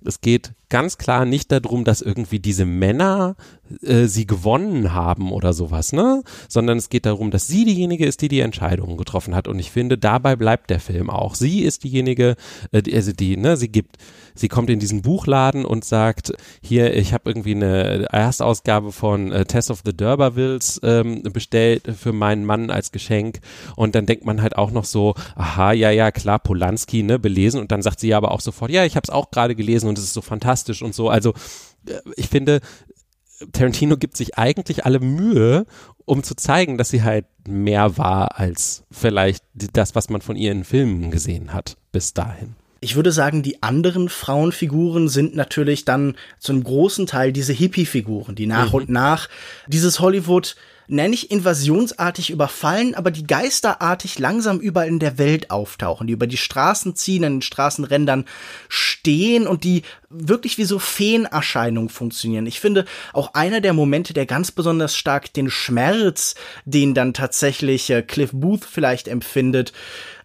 es geht ganz klar nicht darum, dass irgendwie diese Männer äh, sie gewonnen haben oder sowas, ne? Sondern es geht darum, dass sie diejenige ist, die die Entscheidungen getroffen hat. Und ich finde, dabei bleibt der Film auch. Sie ist diejenige, äh, also die, ne, sie gibt, sie kommt in diesen Buchladen und sagt, hier, ich habe irgendwie eine Erstausgabe von äh, Tess of the D'Urbervilles ähm, bestellt für meinen Mann als Geschenk. Und dann denkt man halt auch noch so, aha, ja, ja, klar, Polanski, ne, belesen. Und dann sagt sie aber auch sofort, ja, ich habe es auch gerade gelesen und es ist so fantastisch und so. Also äh, ich finde, Tarantino gibt sich eigentlich alle Mühe, um zu zeigen, dass sie halt mehr war als vielleicht das, was man von ihr in Filmen gesehen hat bis dahin. Ich würde sagen, die anderen Frauenfiguren sind natürlich dann zu einem großen Teil diese Hippie-Figuren, die nach mhm. und nach dieses Hollywood nenne ich invasionsartig überfallen, aber die geisterartig langsam überall in der Welt auftauchen, die über die Straßen ziehen, an den Straßenrändern stehen und die wirklich wie so Feenerscheinungen funktionieren. Ich finde auch einer der Momente, der ganz besonders stark den Schmerz, den dann tatsächlich äh, Cliff Booth vielleicht empfindet,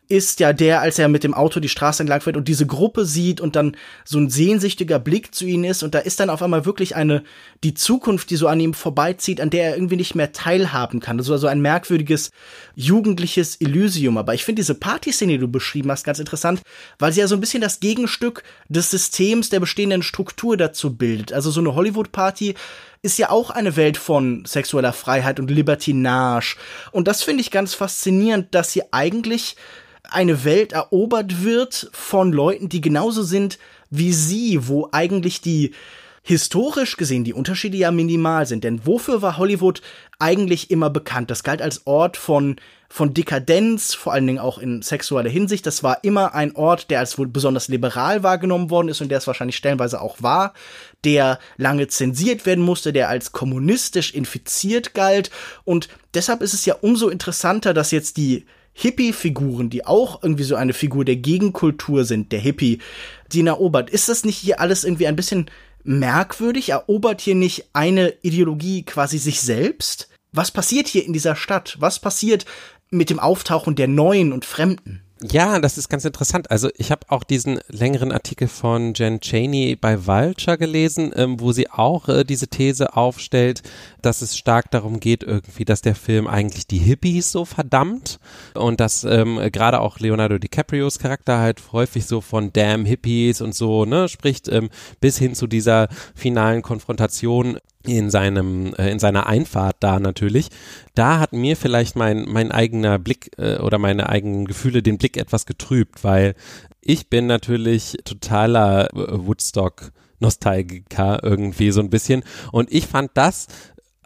ist ja der, als er mit dem Auto die Straße entlang fährt und diese Gruppe sieht und dann so ein sehnsüchtiger Blick zu ihnen ist und da ist dann auf einmal wirklich eine, die Zukunft, die so an ihm vorbeizieht, an der er irgendwie nicht mehr teilhaben kann. Das war so ein merkwürdiges jugendliches Elysium. Aber ich finde diese Partyszene, die du beschrieben hast, ganz interessant, weil sie ja so ein bisschen das Gegenstück des Systems der bestehenden Struktur dazu bildet. Also so eine Hollywood-Party ist ja auch eine Welt von sexueller Freiheit und Libertinage. Und das finde ich ganz faszinierend, dass sie eigentlich eine Welt erobert wird von Leuten, die genauso sind wie sie, wo eigentlich die historisch gesehen die Unterschiede ja minimal sind. Denn wofür war Hollywood eigentlich immer bekannt? Das galt als Ort von von Dekadenz, vor allen Dingen auch in sexueller Hinsicht. Das war immer ein Ort, der als wohl besonders liberal wahrgenommen worden ist und der es wahrscheinlich stellenweise auch war, der lange zensiert werden musste, der als kommunistisch infiziert galt. Und deshalb ist es ja umso interessanter, dass jetzt die Hippie-Figuren, die auch irgendwie so eine Figur der Gegenkultur sind, der Hippie, die ihn erobert. Ist das nicht hier alles irgendwie ein bisschen merkwürdig? Erobert hier nicht eine Ideologie quasi sich selbst? Was passiert hier in dieser Stadt? Was passiert mit dem Auftauchen der Neuen und Fremden? Ja, das ist ganz interessant. Also ich habe auch diesen längeren Artikel von Jen Cheney bei Vulture gelesen, ähm, wo sie auch äh, diese These aufstellt, dass es stark darum geht irgendwie, dass der Film eigentlich die Hippies so verdammt und dass ähm, gerade auch Leonardo DiCaprios Charakter halt häufig so von Damn Hippies und so ne spricht, ähm, bis hin zu dieser finalen Konfrontation in seinem äh, in seiner Einfahrt da natürlich. Da hat mir vielleicht mein mein eigener Blick äh, oder meine eigenen Gefühle den Blick etwas getrübt weil ich bin natürlich totaler äh, Woodstock Nostalgiker irgendwie so ein bisschen. Und ich fand das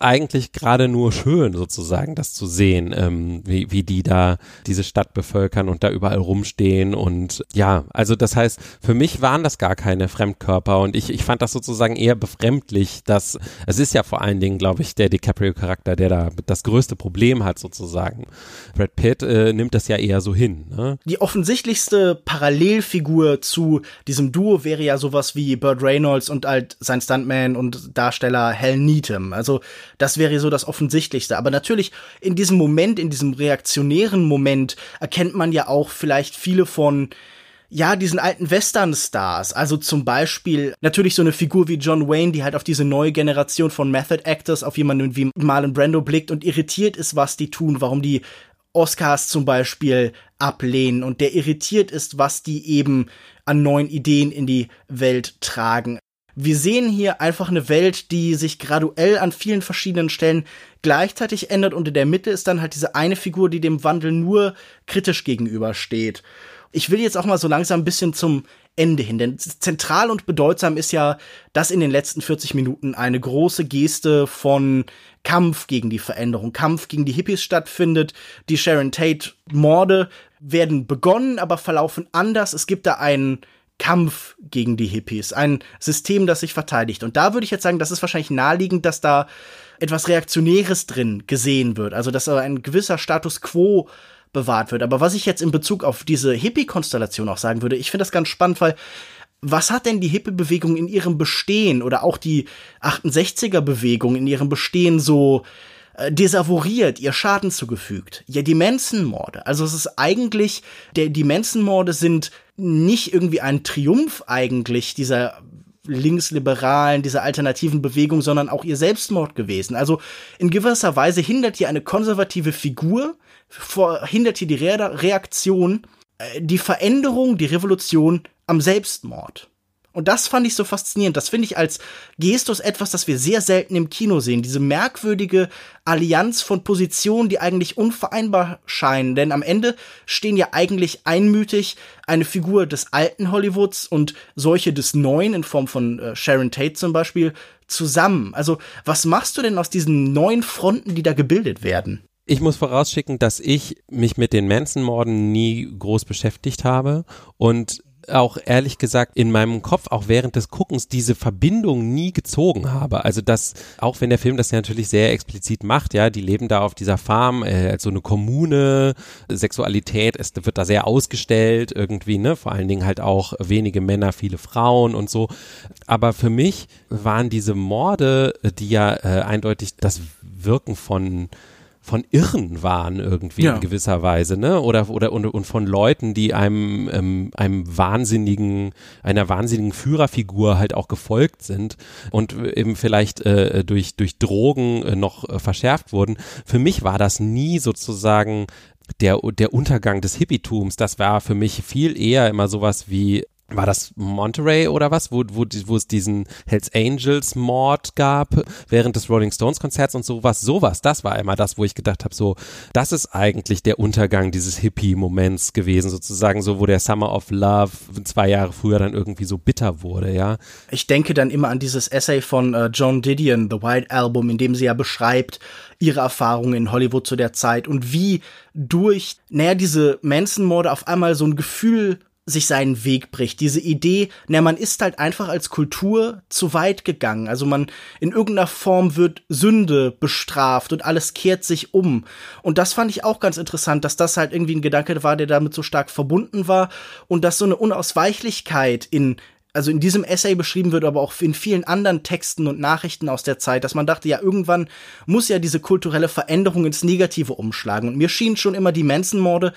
eigentlich gerade nur schön sozusagen, das zu sehen, ähm, wie, wie die da diese Stadt bevölkern und da überall rumstehen und ja, also das heißt, für mich waren das gar keine Fremdkörper und ich, ich fand das sozusagen eher befremdlich, dass es ist ja vor allen Dingen, glaube ich, der DiCaprio-Charakter, der da das größte Problem hat sozusagen. Brad Pitt äh, nimmt das ja eher so hin. Ne? Die offensichtlichste Parallelfigur zu diesem Duo wäre ja sowas wie Burt Reynolds und halt sein Stuntman und Darsteller Hal Needham. Also das wäre so das Offensichtlichste. Aber natürlich in diesem Moment, in diesem reaktionären Moment, erkennt man ja auch vielleicht viele von ja, diesen alten Western-Stars. Also zum Beispiel natürlich so eine Figur wie John Wayne, die halt auf diese neue Generation von Method Actors, auf jemanden wie Marlon Brando blickt und irritiert ist, was die tun, warum die Oscars zum Beispiel ablehnen und der irritiert ist, was die eben an neuen Ideen in die Welt tragen. Wir sehen hier einfach eine Welt, die sich graduell an vielen verschiedenen Stellen gleichzeitig ändert und in der Mitte ist dann halt diese eine Figur, die dem Wandel nur kritisch gegenübersteht. Ich will jetzt auch mal so langsam ein bisschen zum Ende hin, denn zentral und bedeutsam ist ja, dass in den letzten 40 Minuten eine große Geste von Kampf gegen die Veränderung, Kampf gegen die Hippies stattfindet. Die Sharon Tate Morde werden begonnen, aber verlaufen anders. Es gibt da einen Kampf gegen die Hippies, ein System, das sich verteidigt. Und da würde ich jetzt sagen, das ist wahrscheinlich naheliegend, dass da etwas Reaktionäres drin gesehen wird, also dass ein gewisser Status quo bewahrt wird. Aber was ich jetzt in Bezug auf diese Hippie-Konstellation auch sagen würde, ich finde das ganz spannend, weil was hat denn die Hippie-Bewegung in ihrem Bestehen oder auch die 68er-Bewegung in ihrem Bestehen so äh, desavoriert, ihr Schaden zugefügt. Ja, die Manson-Morde. Also es ist eigentlich, der, die Manson-Morde sind nicht irgendwie ein Triumph eigentlich dieser linksliberalen, dieser alternativen Bewegung, sondern auch ihr Selbstmord gewesen. Also in gewisser Weise hindert hier eine konservative Figur, hindert hier die Re Reaktion, äh, die Veränderung, die Revolution am Selbstmord. Und das fand ich so faszinierend. Das finde ich als Gestus etwas, das wir sehr selten im Kino sehen. Diese merkwürdige Allianz von Positionen, die eigentlich unvereinbar scheinen. Denn am Ende stehen ja eigentlich einmütig eine Figur des alten Hollywoods und solche des neuen in Form von äh, Sharon Tate zum Beispiel zusammen. Also was machst du denn aus diesen neuen Fronten, die da gebildet werden? Ich muss vorausschicken, dass ich mich mit den Manson-Morden nie groß beschäftigt habe und auch ehrlich gesagt in meinem Kopf auch während des Guckens diese Verbindung nie gezogen habe. Also das, auch wenn der Film das ja natürlich sehr explizit macht, ja, die leben da auf dieser Farm äh, als so eine Kommune, Sexualität es wird da sehr ausgestellt irgendwie, ne, vor allen Dingen halt auch wenige Männer, viele Frauen und so. Aber für mich waren diese Morde, die ja äh, eindeutig das Wirken von von Irren waren irgendwie ja. in gewisser Weise, ne? Oder oder und, und von Leuten, die einem ähm, einem wahnsinnigen einer wahnsinnigen Führerfigur halt auch gefolgt sind und eben vielleicht äh, durch durch Drogen äh, noch äh, verschärft wurden. Für mich war das nie sozusagen der, der Untergang des Hippietums, das war für mich viel eher immer sowas wie war das Monterey oder was, wo, wo, wo es diesen Hells Angels Mord gab während des Rolling Stones Konzerts und sowas, sowas, das war immer das, wo ich gedacht habe, so, das ist eigentlich der Untergang dieses Hippie-Moments gewesen, sozusagen, so, wo der Summer of Love zwei Jahre früher dann irgendwie so bitter wurde, ja. Ich denke dann immer an dieses Essay von äh, John Didion, The White Album, in dem sie ja beschreibt, ihre Erfahrungen in Hollywood zu der Zeit und wie durch, naja, diese Manson-Morde auf einmal so ein Gefühl sich seinen Weg bricht. Diese Idee, na, man ist halt einfach als Kultur zu weit gegangen. Also man, in irgendeiner Form wird Sünde bestraft und alles kehrt sich um. Und das fand ich auch ganz interessant, dass das halt irgendwie ein Gedanke war, der damit so stark verbunden war und dass so eine Unausweichlichkeit in also in diesem Essay beschrieben wird, aber auch in vielen anderen Texten und Nachrichten aus der Zeit, dass man dachte, ja, irgendwann muss ja diese kulturelle Veränderung ins Negative umschlagen. Und mir schien schon immer die Manson-Morde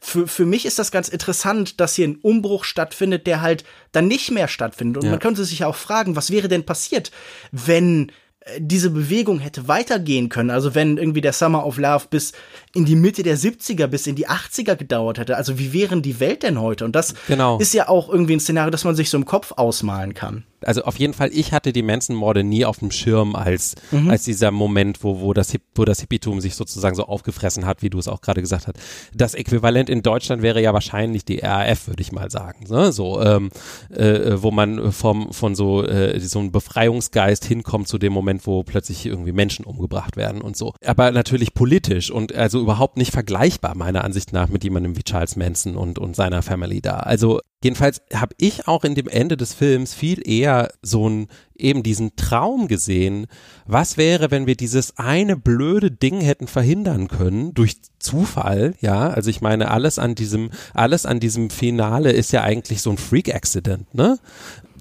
für, für mich ist das ganz interessant, dass hier ein Umbruch stattfindet, der halt dann nicht mehr stattfindet. Und ja. man könnte sich auch fragen, was wäre denn passiert, wenn äh, diese Bewegung hätte weitergehen können. Also wenn irgendwie der Summer of Love bis in die Mitte der 70er, bis in die 80er gedauert hätte. Also wie wären die Welt denn heute? Und das genau. ist ja auch irgendwie ein Szenario, das man sich so im Kopf ausmalen kann also auf jeden Fall, ich hatte die Manson-Morde nie auf dem Schirm als, mhm. als dieser Moment, wo, wo das, wo das Hippietum sich sozusagen so aufgefressen hat, wie du es auch gerade gesagt hast. Das Äquivalent in Deutschland wäre ja wahrscheinlich die RAF, würde ich mal sagen. Ne? So, ähm, äh, wo man vom, von so, äh, so einem Befreiungsgeist hinkommt zu dem Moment, wo plötzlich irgendwie Menschen umgebracht werden und so. Aber natürlich politisch und also überhaupt nicht vergleichbar, meiner Ansicht nach, mit jemandem wie Charles Manson und, und seiner Family da. Also Jedenfalls habe ich auch in dem Ende des Films viel eher so ein eben diesen Traum gesehen, was wäre, wenn wir dieses eine blöde Ding hätten verhindern können durch Zufall, ja? Also ich meine, alles an diesem alles an diesem Finale ist ja eigentlich so ein Freak Accident, ne?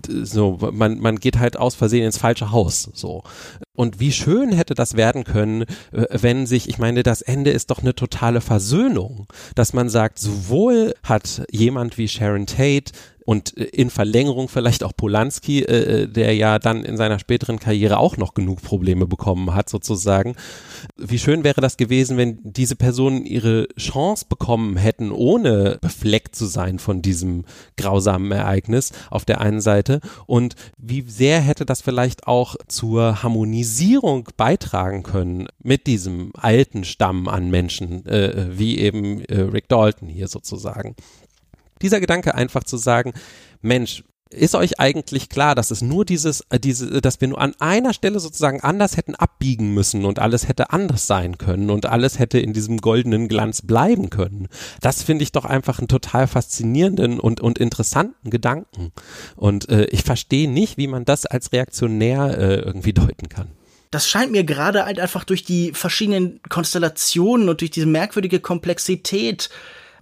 So, man, man geht halt aus Versehen ins falsche Haus, so. Und wie schön hätte das werden können, äh, wenn sich, ich meine, das Ende ist doch eine totale Versöhnung, dass man sagt, sowohl hat jemand wie Sharon Tate und äh, in Verlängerung vielleicht auch Polanski, äh, äh, der ja dann in seiner späteren Karriere auch noch genug Probleme bekommen hat, sozusagen. Wie schön wäre das gewesen, wenn diese Personen ihre Chance bekommen hätten, ohne befleckt zu sein von diesem grausamen Ereignis auf der einen Seite und wie sehr hätte das vielleicht auch zur Harmonisierung beitragen können mit diesem alten Stamm an Menschen, äh, wie eben äh, Rick Dalton hier sozusagen dieser Gedanke einfach zu sagen, Mensch, ist euch eigentlich klar, dass es nur dieses, äh, diese, dass wir nur an einer Stelle sozusagen anders hätten abbiegen müssen und alles hätte anders sein können und alles hätte in diesem goldenen Glanz bleiben können? Das finde ich doch einfach einen total faszinierenden und, und interessanten Gedanken. Und äh, ich verstehe nicht, wie man das als reaktionär äh, irgendwie deuten kann. Das scheint mir gerade halt einfach durch die verschiedenen Konstellationen und durch diese merkwürdige Komplexität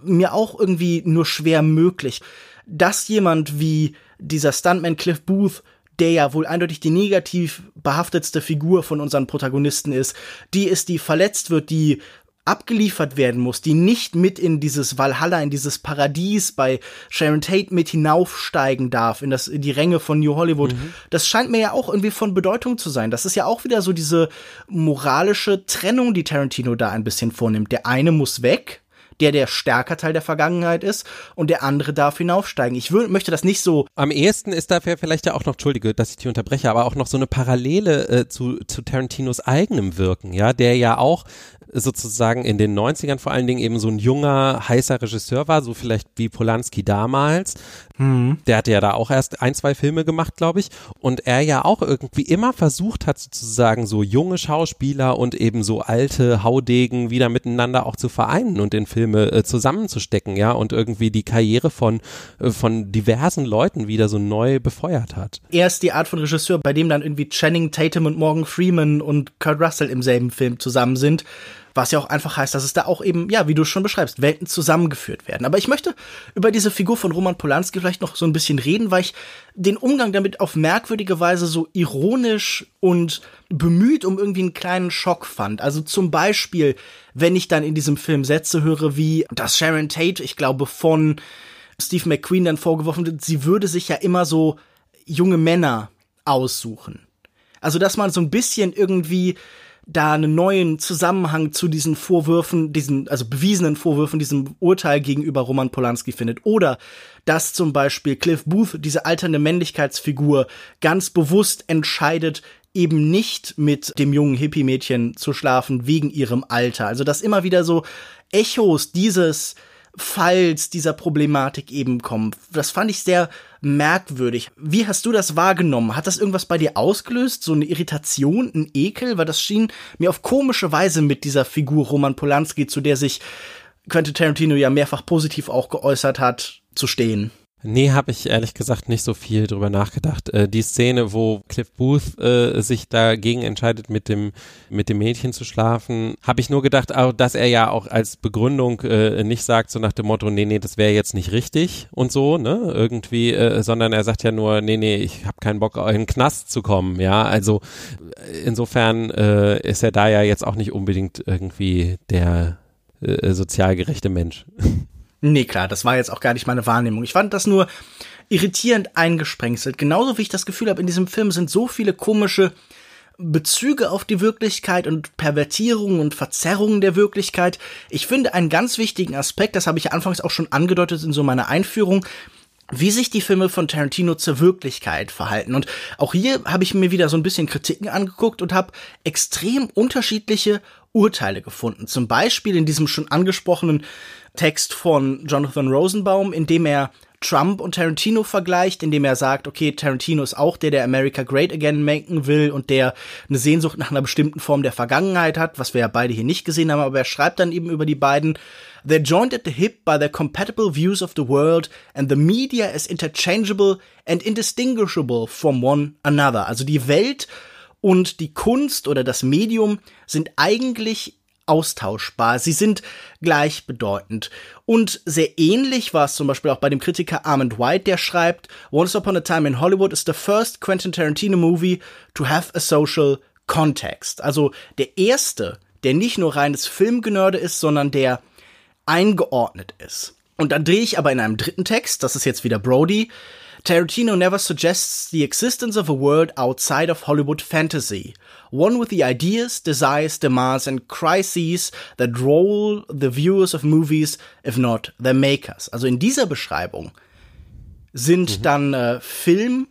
mir auch irgendwie nur schwer möglich. Dass jemand wie dieser Stuntman Cliff Booth der ja wohl eindeutig die negativ behaftetste Figur von unseren Protagonisten ist, die ist, die verletzt wird, die abgeliefert werden muss, die nicht mit in dieses Valhalla, in dieses Paradies bei Sharon Tate mit hinaufsteigen darf, in, das, in die Ränge von New Hollywood. Mhm. Das scheint mir ja auch irgendwie von Bedeutung zu sein. Das ist ja auch wieder so diese moralische Trennung, die Tarantino da ein bisschen vornimmt. Der eine muss weg, der der stärker Teil der Vergangenheit ist und der andere darf hinaufsteigen. Ich würd, möchte das nicht so. Am ehesten ist da vielleicht ja auch noch, entschuldige, dass ich dich unterbreche, aber auch noch so eine Parallele äh, zu, zu Tarantinos eigenem Wirken, ja, der ja auch sozusagen in den 90ern vor allen Dingen eben so ein junger, heißer Regisseur war, so vielleicht wie Polanski damals. Mhm. Der hatte ja da auch erst ein, zwei Filme gemacht, glaube ich. Und er ja auch irgendwie immer versucht hat, sozusagen so junge Schauspieler und eben so alte Haudegen wieder miteinander auch zu vereinen und in Filme äh, zusammenzustecken, ja, und irgendwie die Karriere von, äh, von diversen Leuten wieder so neu befeuert hat. Er ist die Art von Regisseur, bei dem dann irgendwie Channing Tatum und Morgan Freeman und Kurt Russell im selben Film zusammen sind was ja auch einfach heißt, dass es da auch eben, ja, wie du schon beschreibst, Welten zusammengeführt werden. Aber ich möchte über diese Figur von Roman Polanski vielleicht noch so ein bisschen reden, weil ich den Umgang damit auf merkwürdige Weise so ironisch und bemüht um irgendwie einen kleinen Schock fand. Also zum Beispiel, wenn ich dann in diesem Film Sätze höre wie, dass Sharon Tate, ich glaube, von Steve McQueen dann vorgeworfen wird, sie würde sich ja immer so junge Männer aussuchen. Also, dass man so ein bisschen irgendwie da einen neuen Zusammenhang zu diesen Vorwürfen, diesen, also bewiesenen Vorwürfen, diesem Urteil gegenüber Roman Polanski findet. Oder dass zum Beispiel Cliff Booth, diese alternde Männlichkeitsfigur, ganz bewusst entscheidet, eben nicht mit dem jungen Hippie-Mädchen zu schlafen wegen ihrem Alter. Also dass immer wieder so Echos dieses Falls dieser Problematik eben kommen. Das fand ich sehr merkwürdig. Wie hast du das wahrgenommen? Hat das irgendwas bei dir ausgelöst? So eine Irritation, ein Ekel? Weil das schien mir auf komische Weise mit dieser Figur Roman Polanski, zu der sich Quentin Tarantino ja mehrfach positiv auch geäußert hat, zu stehen. Nee, habe ich ehrlich gesagt nicht so viel drüber nachgedacht. Äh, die Szene, wo Cliff Booth äh, sich dagegen entscheidet, mit dem mit dem Mädchen zu schlafen, habe ich nur gedacht, auch, dass er ja auch als Begründung äh, nicht sagt so nach dem Motto, nee, nee, das wäre jetzt nicht richtig und so, ne, irgendwie, äh, sondern er sagt ja nur, nee, nee, ich habe keinen Bock, in den Knast zu kommen, ja, also insofern äh, ist er da ja jetzt auch nicht unbedingt irgendwie der äh, sozial gerechte Mensch. Nee, klar, das war jetzt auch gar nicht meine Wahrnehmung. Ich fand das nur irritierend eingesprengselt. Genauso wie ich das Gefühl habe, in diesem Film sind so viele komische Bezüge auf die Wirklichkeit und Pervertierungen und Verzerrungen der Wirklichkeit. Ich finde einen ganz wichtigen Aspekt, das habe ich anfangs auch schon angedeutet in so meiner Einführung, wie sich die Filme von Tarantino zur Wirklichkeit verhalten. Und auch hier habe ich mir wieder so ein bisschen Kritiken angeguckt und habe extrem unterschiedliche Urteile gefunden. Zum Beispiel in diesem schon angesprochenen Text von Jonathan Rosenbaum, in dem er Trump und Tarantino vergleicht, indem er sagt, okay, Tarantino ist auch der, der America Great Again machen will und der eine Sehnsucht nach einer bestimmten Form der Vergangenheit hat, was wir ja beide hier nicht gesehen haben, aber er schreibt dann eben über die beiden, They're joined at the hip by their compatible views of the world and the media is interchangeable and indistinguishable from one another. Also die Welt und die Kunst oder das Medium sind eigentlich austauschbar. Sie sind gleichbedeutend. Und sehr ähnlich war es zum Beispiel auch bei dem Kritiker Armand White, der schreibt, Once Upon a Time in Hollywood is the first Quentin Tarantino movie to have a social context. Also der erste, der nicht nur reines Filmgenörde ist, sondern der eingeordnet ist. Und dann drehe ich aber in einem dritten Text, das ist jetzt wieder Brody, Tarantino never suggests the existence of a world outside of Hollywood fantasy, one with the ideas, desires, demands, and crises that roll the viewers of movies, if not their makers. Also in dieser Beschreibung sind mhm. dann äh, Film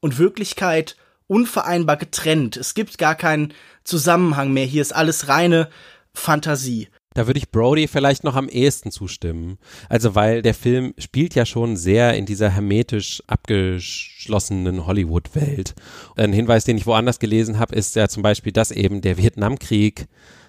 und Wirklichkeit unvereinbar getrennt. Es gibt gar keinen Zusammenhang mehr. Hier ist alles reine Fantasie. Da würde ich Brody vielleicht noch am ehesten zustimmen. Also weil der Film spielt ja schon sehr in dieser hermetisch abgeschlossenen Hollywood-Welt. Ein Hinweis, den ich woanders gelesen habe, ist ja zum Beispiel, dass eben der Vietnamkrieg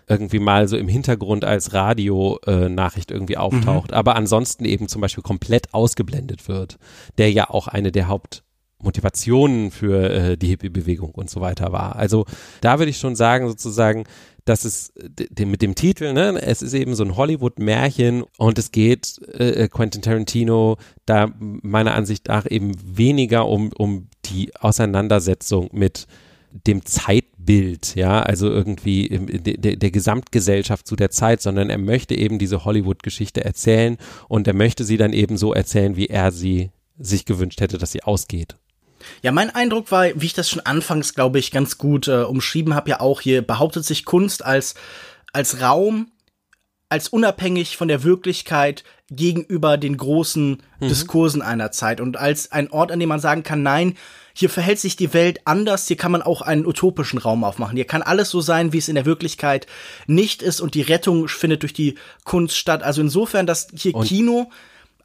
irgendwie mal so im Hintergrund als Radionachricht äh, irgendwie auftaucht, mhm. aber ansonsten eben zum Beispiel komplett ausgeblendet wird, der ja auch eine der Hauptmotivationen für äh, die Hippie-Bewegung und so weiter war. Also da würde ich schon sagen, sozusagen, dass es mit dem Titel, ne, es ist eben so ein Hollywood-Märchen und es geht äh, Quentin Tarantino da meiner Ansicht nach eben weniger um, um die Auseinandersetzung mit dem Zeitbild, ja, also irgendwie der, der Gesamtgesellschaft zu der Zeit, sondern er möchte eben diese Hollywood-Geschichte erzählen und er möchte sie dann eben so erzählen, wie er sie sich gewünscht hätte, dass sie ausgeht. Ja, mein Eindruck war, wie ich das schon anfangs, glaube ich, ganz gut äh, umschrieben habe, ja auch hier behauptet sich Kunst als, als Raum, als unabhängig von der Wirklichkeit gegenüber den großen mhm. Diskursen einer Zeit und als ein Ort, an dem man sagen kann, nein, hier verhält sich die Welt anders, hier kann man auch einen utopischen Raum aufmachen. Hier kann alles so sein, wie es in der Wirklichkeit nicht ist und die Rettung findet durch die Kunst statt. Also insofern, dass hier und Kino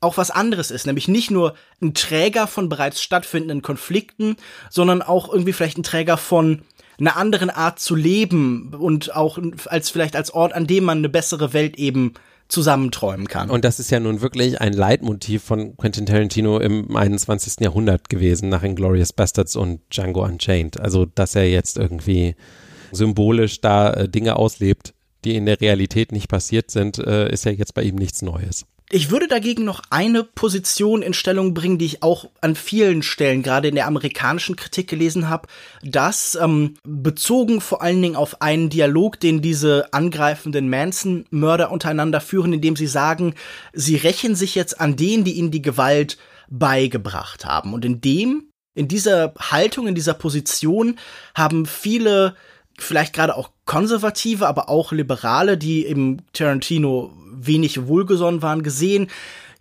auch was anderes ist, nämlich nicht nur ein Träger von bereits stattfindenden Konflikten, sondern auch irgendwie vielleicht ein Träger von einer anderen Art zu leben und auch als vielleicht als Ort, an dem man eine bessere Welt eben zusammenträumen kann. Und das ist ja nun wirklich ein Leitmotiv von Quentin Tarantino im 21. Jahrhundert gewesen, nach Inglourious Bastards und Django Unchained. Also, dass er jetzt irgendwie symbolisch da äh, Dinge auslebt, die in der Realität nicht passiert sind, äh, ist ja jetzt bei ihm nichts Neues. Ich würde dagegen noch eine Position in Stellung bringen, die ich auch an vielen Stellen, gerade in der amerikanischen Kritik gelesen habe, dass ähm, bezogen vor allen Dingen auf einen Dialog, den diese angreifenden Manson-Mörder untereinander führen, indem sie sagen, sie rächen sich jetzt an denen, die ihnen die Gewalt beigebracht haben. Und in dem, in dieser Haltung, in dieser Position haben viele vielleicht gerade auch Konservative, aber auch Liberale, die im Tarantino wenig wohlgesonnen waren, gesehen.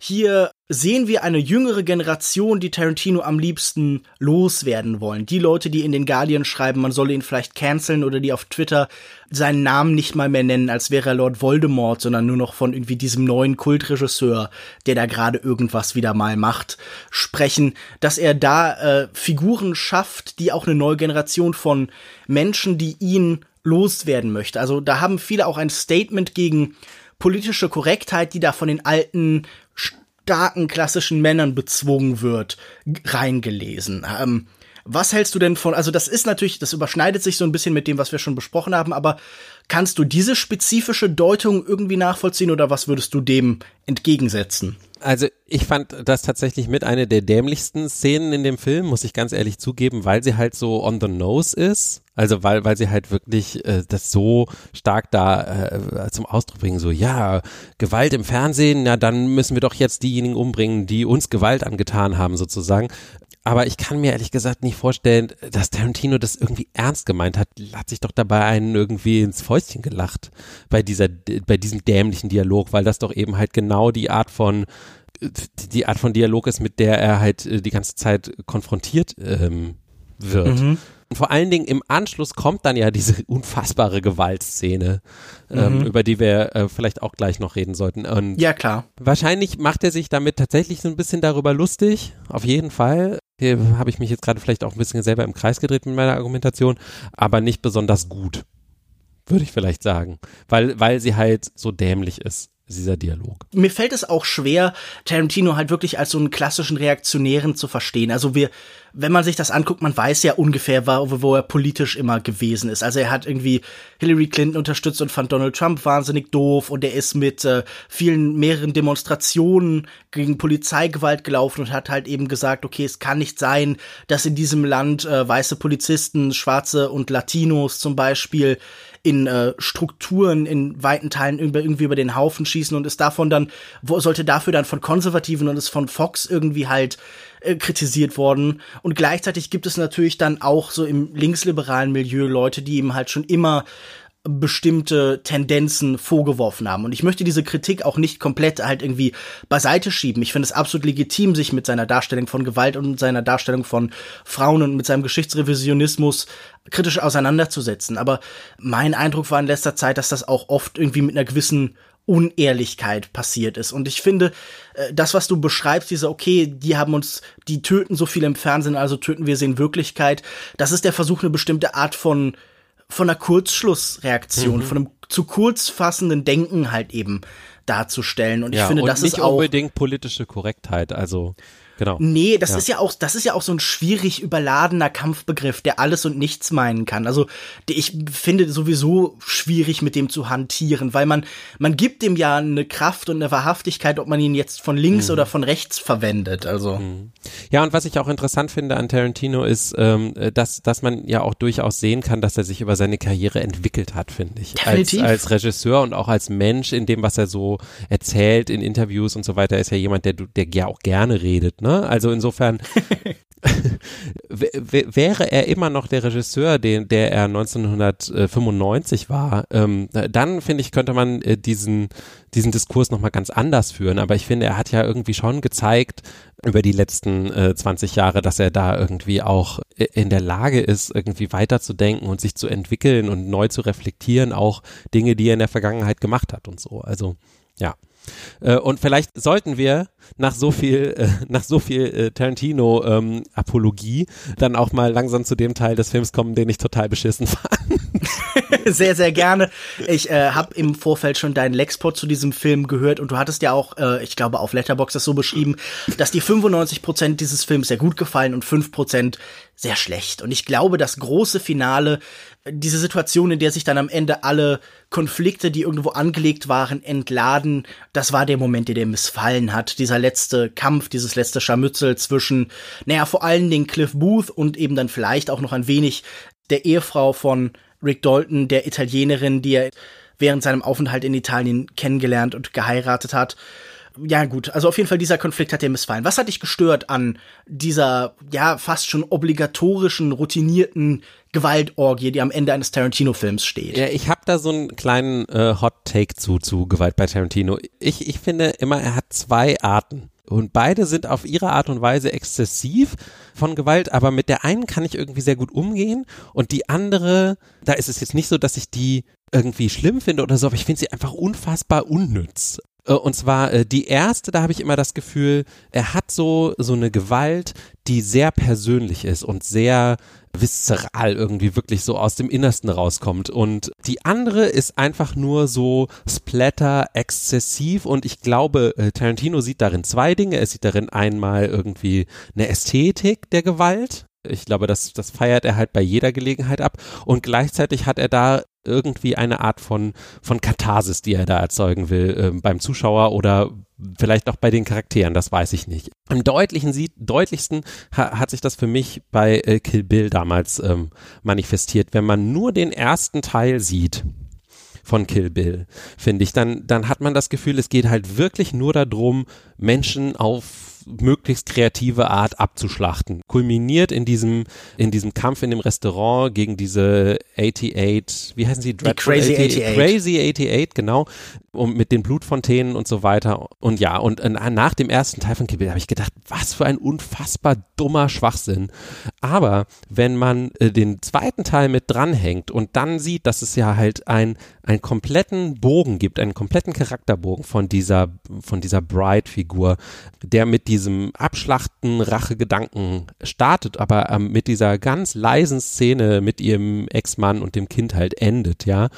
Hier sehen wir eine jüngere Generation, die Tarantino am liebsten loswerden wollen. Die Leute, die in den Guardian schreiben, man solle ihn vielleicht canceln oder die auf Twitter seinen Namen nicht mal mehr nennen, als wäre er Lord Voldemort, sondern nur noch von irgendwie diesem neuen Kultregisseur, der da gerade irgendwas wieder mal macht, sprechen, dass er da äh, Figuren schafft, die auch eine neue Generation von Menschen, die ihn loswerden möchte. Also da haben viele auch ein Statement gegen politische Korrektheit, die da von den alten starken klassischen Männern bezwungen wird, reingelesen. Ähm, was hältst du denn von, also das ist natürlich, das überschneidet sich so ein bisschen mit dem, was wir schon besprochen haben, aber kannst du diese spezifische Deutung irgendwie nachvollziehen oder was würdest du dem entgegensetzen? Also ich fand das tatsächlich mit einer der dämlichsten Szenen in dem Film, muss ich ganz ehrlich zugeben, weil sie halt so on the nose ist. Also weil, weil sie halt wirklich äh, das so stark da äh, zum Ausdruck bringen, so ja, Gewalt im Fernsehen, na dann müssen wir doch jetzt diejenigen umbringen, die uns Gewalt angetan haben, sozusagen. Aber ich kann mir ehrlich gesagt nicht vorstellen, dass Tarantino das irgendwie ernst gemeint hat. Hat sich doch dabei einen irgendwie ins Fäustchen gelacht bei dieser, bei diesem dämlichen Dialog, weil das doch eben halt genau die Art von die Art von Dialog ist, mit der er halt äh, die ganze Zeit konfrontiert ähm, wird. Mhm. Und vor allen Dingen im Anschluss kommt dann ja diese unfassbare Gewaltszene, ähm, mhm. über die wir äh, vielleicht auch gleich noch reden sollten. Und ja, klar. Wahrscheinlich macht er sich damit tatsächlich so ein bisschen darüber lustig, auf jeden Fall. Hier habe ich mich jetzt gerade vielleicht auch ein bisschen selber im Kreis gedreht mit meiner Argumentation, aber nicht besonders gut, würde ich vielleicht sagen, weil, weil sie halt so dämlich ist dieser Dialog. Mir fällt es auch schwer, Tarantino halt wirklich als so einen klassischen Reaktionären zu verstehen. Also wir, wenn man sich das anguckt, man weiß ja ungefähr, wo, er politisch immer gewesen ist. Also er hat irgendwie Hillary Clinton unterstützt und fand Donald Trump wahnsinnig doof und er ist mit äh, vielen, mehreren Demonstrationen gegen Polizeigewalt gelaufen und hat halt eben gesagt, okay, es kann nicht sein, dass in diesem Land äh, weiße Polizisten, Schwarze und Latinos zum Beispiel in äh, Strukturen in weiten Teilen irgendwie über den Haufen schießen und ist davon dann, wo sollte dafür dann von Konservativen und ist von Fox irgendwie halt äh, kritisiert worden. Und gleichzeitig gibt es natürlich dann auch so im linksliberalen Milieu Leute, die ihm halt schon immer bestimmte Tendenzen vorgeworfen haben. Und ich möchte diese Kritik auch nicht komplett halt irgendwie beiseite schieben. Ich finde es absolut legitim, sich mit seiner Darstellung von Gewalt und seiner Darstellung von Frauen und mit seinem Geschichtsrevisionismus kritisch auseinanderzusetzen. Aber mein Eindruck war in letzter Zeit, dass das auch oft irgendwie mit einer gewissen Unehrlichkeit passiert ist. Und ich finde, äh, das, was du beschreibst, diese, okay, die haben uns, die töten so viel im Fernsehen, also töten wir sie in Wirklichkeit, das ist der Versuch, eine bestimmte Art von von einer Kurzschlussreaktion, mhm. von einem zu kurz fassenden Denken halt eben darzustellen. Und ich finde, und das ist auch unbedingt politische Korrektheit. Also Genau. Nee, das ja. ist ja auch, das ist ja auch so ein schwierig überladener Kampfbegriff, der alles und nichts meinen kann. Also, ich finde sowieso schwierig mit dem zu hantieren, weil man, man gibt dem ja eine Kraft und eine Wahrhaftigkeit, ob man ihn jetzt von links mhm. oder von rechts verwendet. Also. Mhm. Ja, und was ich auch interessant finde an Tarantino ist, ähm, dass, dass man ja auch durchaus sehen kann, dass er sich über seine Karriere entwickelt hat, finde ich. Definitiv. Als, als Regisseur und auch als Mensch in dem, was er so erzählt in Interviews und so weiter, ist ja jemand, der, der ja auch gerne redet, ne? Ne? Also insofern wäre er immer noch der Regisseur, den, der er 1995 war, ähm, dann finde ich, könnte man äh, diesen, diesen Diskurs nochmal ganz anders führen. Aber ich finde, er hat ja irgendwie schon gezeigt über die letzten äh, 20 Jahre, dass er da irgendwie auch in der Lage ist, irgendwie weiterzudenken und sich zu entwickeln und neu zu reflektieren, auch Dinge, die er in der Vergangenheit gemacht hat und so. Also, ja. Äh, und vielleicht sollten wir nach so viel, äh, nach so viel äh, Tarantino-Apologie ähm, dann auch mal langsam zu dem Teil des Films kommen, den ich total beschissen fand. sehr, sehr gerne. Ich äh, habe im Vorfeld schon deinen Lexport zu diesem Film gehört und du hattest ja auch, äh, ich glaube, auf Letterbox das so beschrieben, dass die 95 Prozent dieses Films sehr gut gefallen und 5 Prozent sehr schlecht. Und ich glaube, das große Finale, diese Situation, in der sich dann am Ende alle Konflikte, die irgendwo angelegt waren, entladen, das war der Moment, der dir missfallen hat. Dieser letzte Kampf, dieses letzte Scharmützel zwischen, naja, vor allen Dingen Cliff Booth und eben dann vielleicht auch noch ein wenig der Ehefrau von Rick Dalton, der Italienerin, die er während seinem Aufenthalt in Italien kennengelernt und geheiratet hat ja gut, also auf jeden Fall dieser Konflikt hat dir missfallen. Was hat dich gestört an dieser, ja, fast schon obligatorischen, routinierten Gewaltorgie, die am Ende eines Tarantino-Films steht? Ja, ich habe da so einen kleinen äh, Hot-Take zu, zu Gewalt bei Tarantino. Ich, ich finde immer, er hat zwei Arten. Und beide sind auf ihre Art und Weise exzessiv von Gewalt, aber mit der einen kann ich irgendwie sehr gut umgehen und die andere, da ist es jetzt nicht so, dass ich die irgendwie schlimm finde oder so, aber ich finde sie einfach unfassbar unnütz. Äh, und zwar äh, die erste, da habe ich immer das Gefühl, er hat so so eine Gewalt, die sehr persönlich ist und sehr viszeral irgendwie wirklich so aus dem Innersten rauskommt. Und die andere ist einfach nur so splatter exzessiv und ich glaube, äh, Tarantino sieht darin zwei Dinge. Er sieht darin einmal irgendwie eine Ästhetik der Gewalt, ich glaube, das, das feiert er halt bei jeder Gelegenheit ab. Und gleichzeitig hat er da irgendwie eine Art von, von Katharsis, die er da erzeugen will, äh, beim Zuschauer oder vielleicht auch bei den Charakteren, das weiß ich nicht. Am deutlichen, deutlichsten ha, hat sich das für mich bei äh, Kill Bill damals ähm, manifestiert. Wenn man nur den ersten Teil sieht, von Kill Bill, finde ich, dann, dann hat man das Gefühl, es geht halt wirklich nur darum, Menschen auf möglichst kreative Art abzuschlachten. Kulminiert in diesem, in diesem Kampf in dem Restaurant gegen diese 88, wie heißen sie? Die Crazy 88. Crazy 88, genau. Und mit den Blutfontänen und so weiter. Und ja, und äh, nach dem ersten Teil von Kill Bill habe ich gedacht, was für ein unfassbar dummer Schwachsinn. Aber wenn man äh, den zweiten Teil mit dranhängt und dann sieht, dass es ja halt ein, einen kompletten Bogen gibt, einen kompletten Charakterbogen von dieser, von dieser Bride-Figur, der mit diesem Abschlachten Rachegedanken startet, aber ähm, mit dieser ganz leisen Szene mit ihrem Ex-Mann und dem Kind halt endet, ja.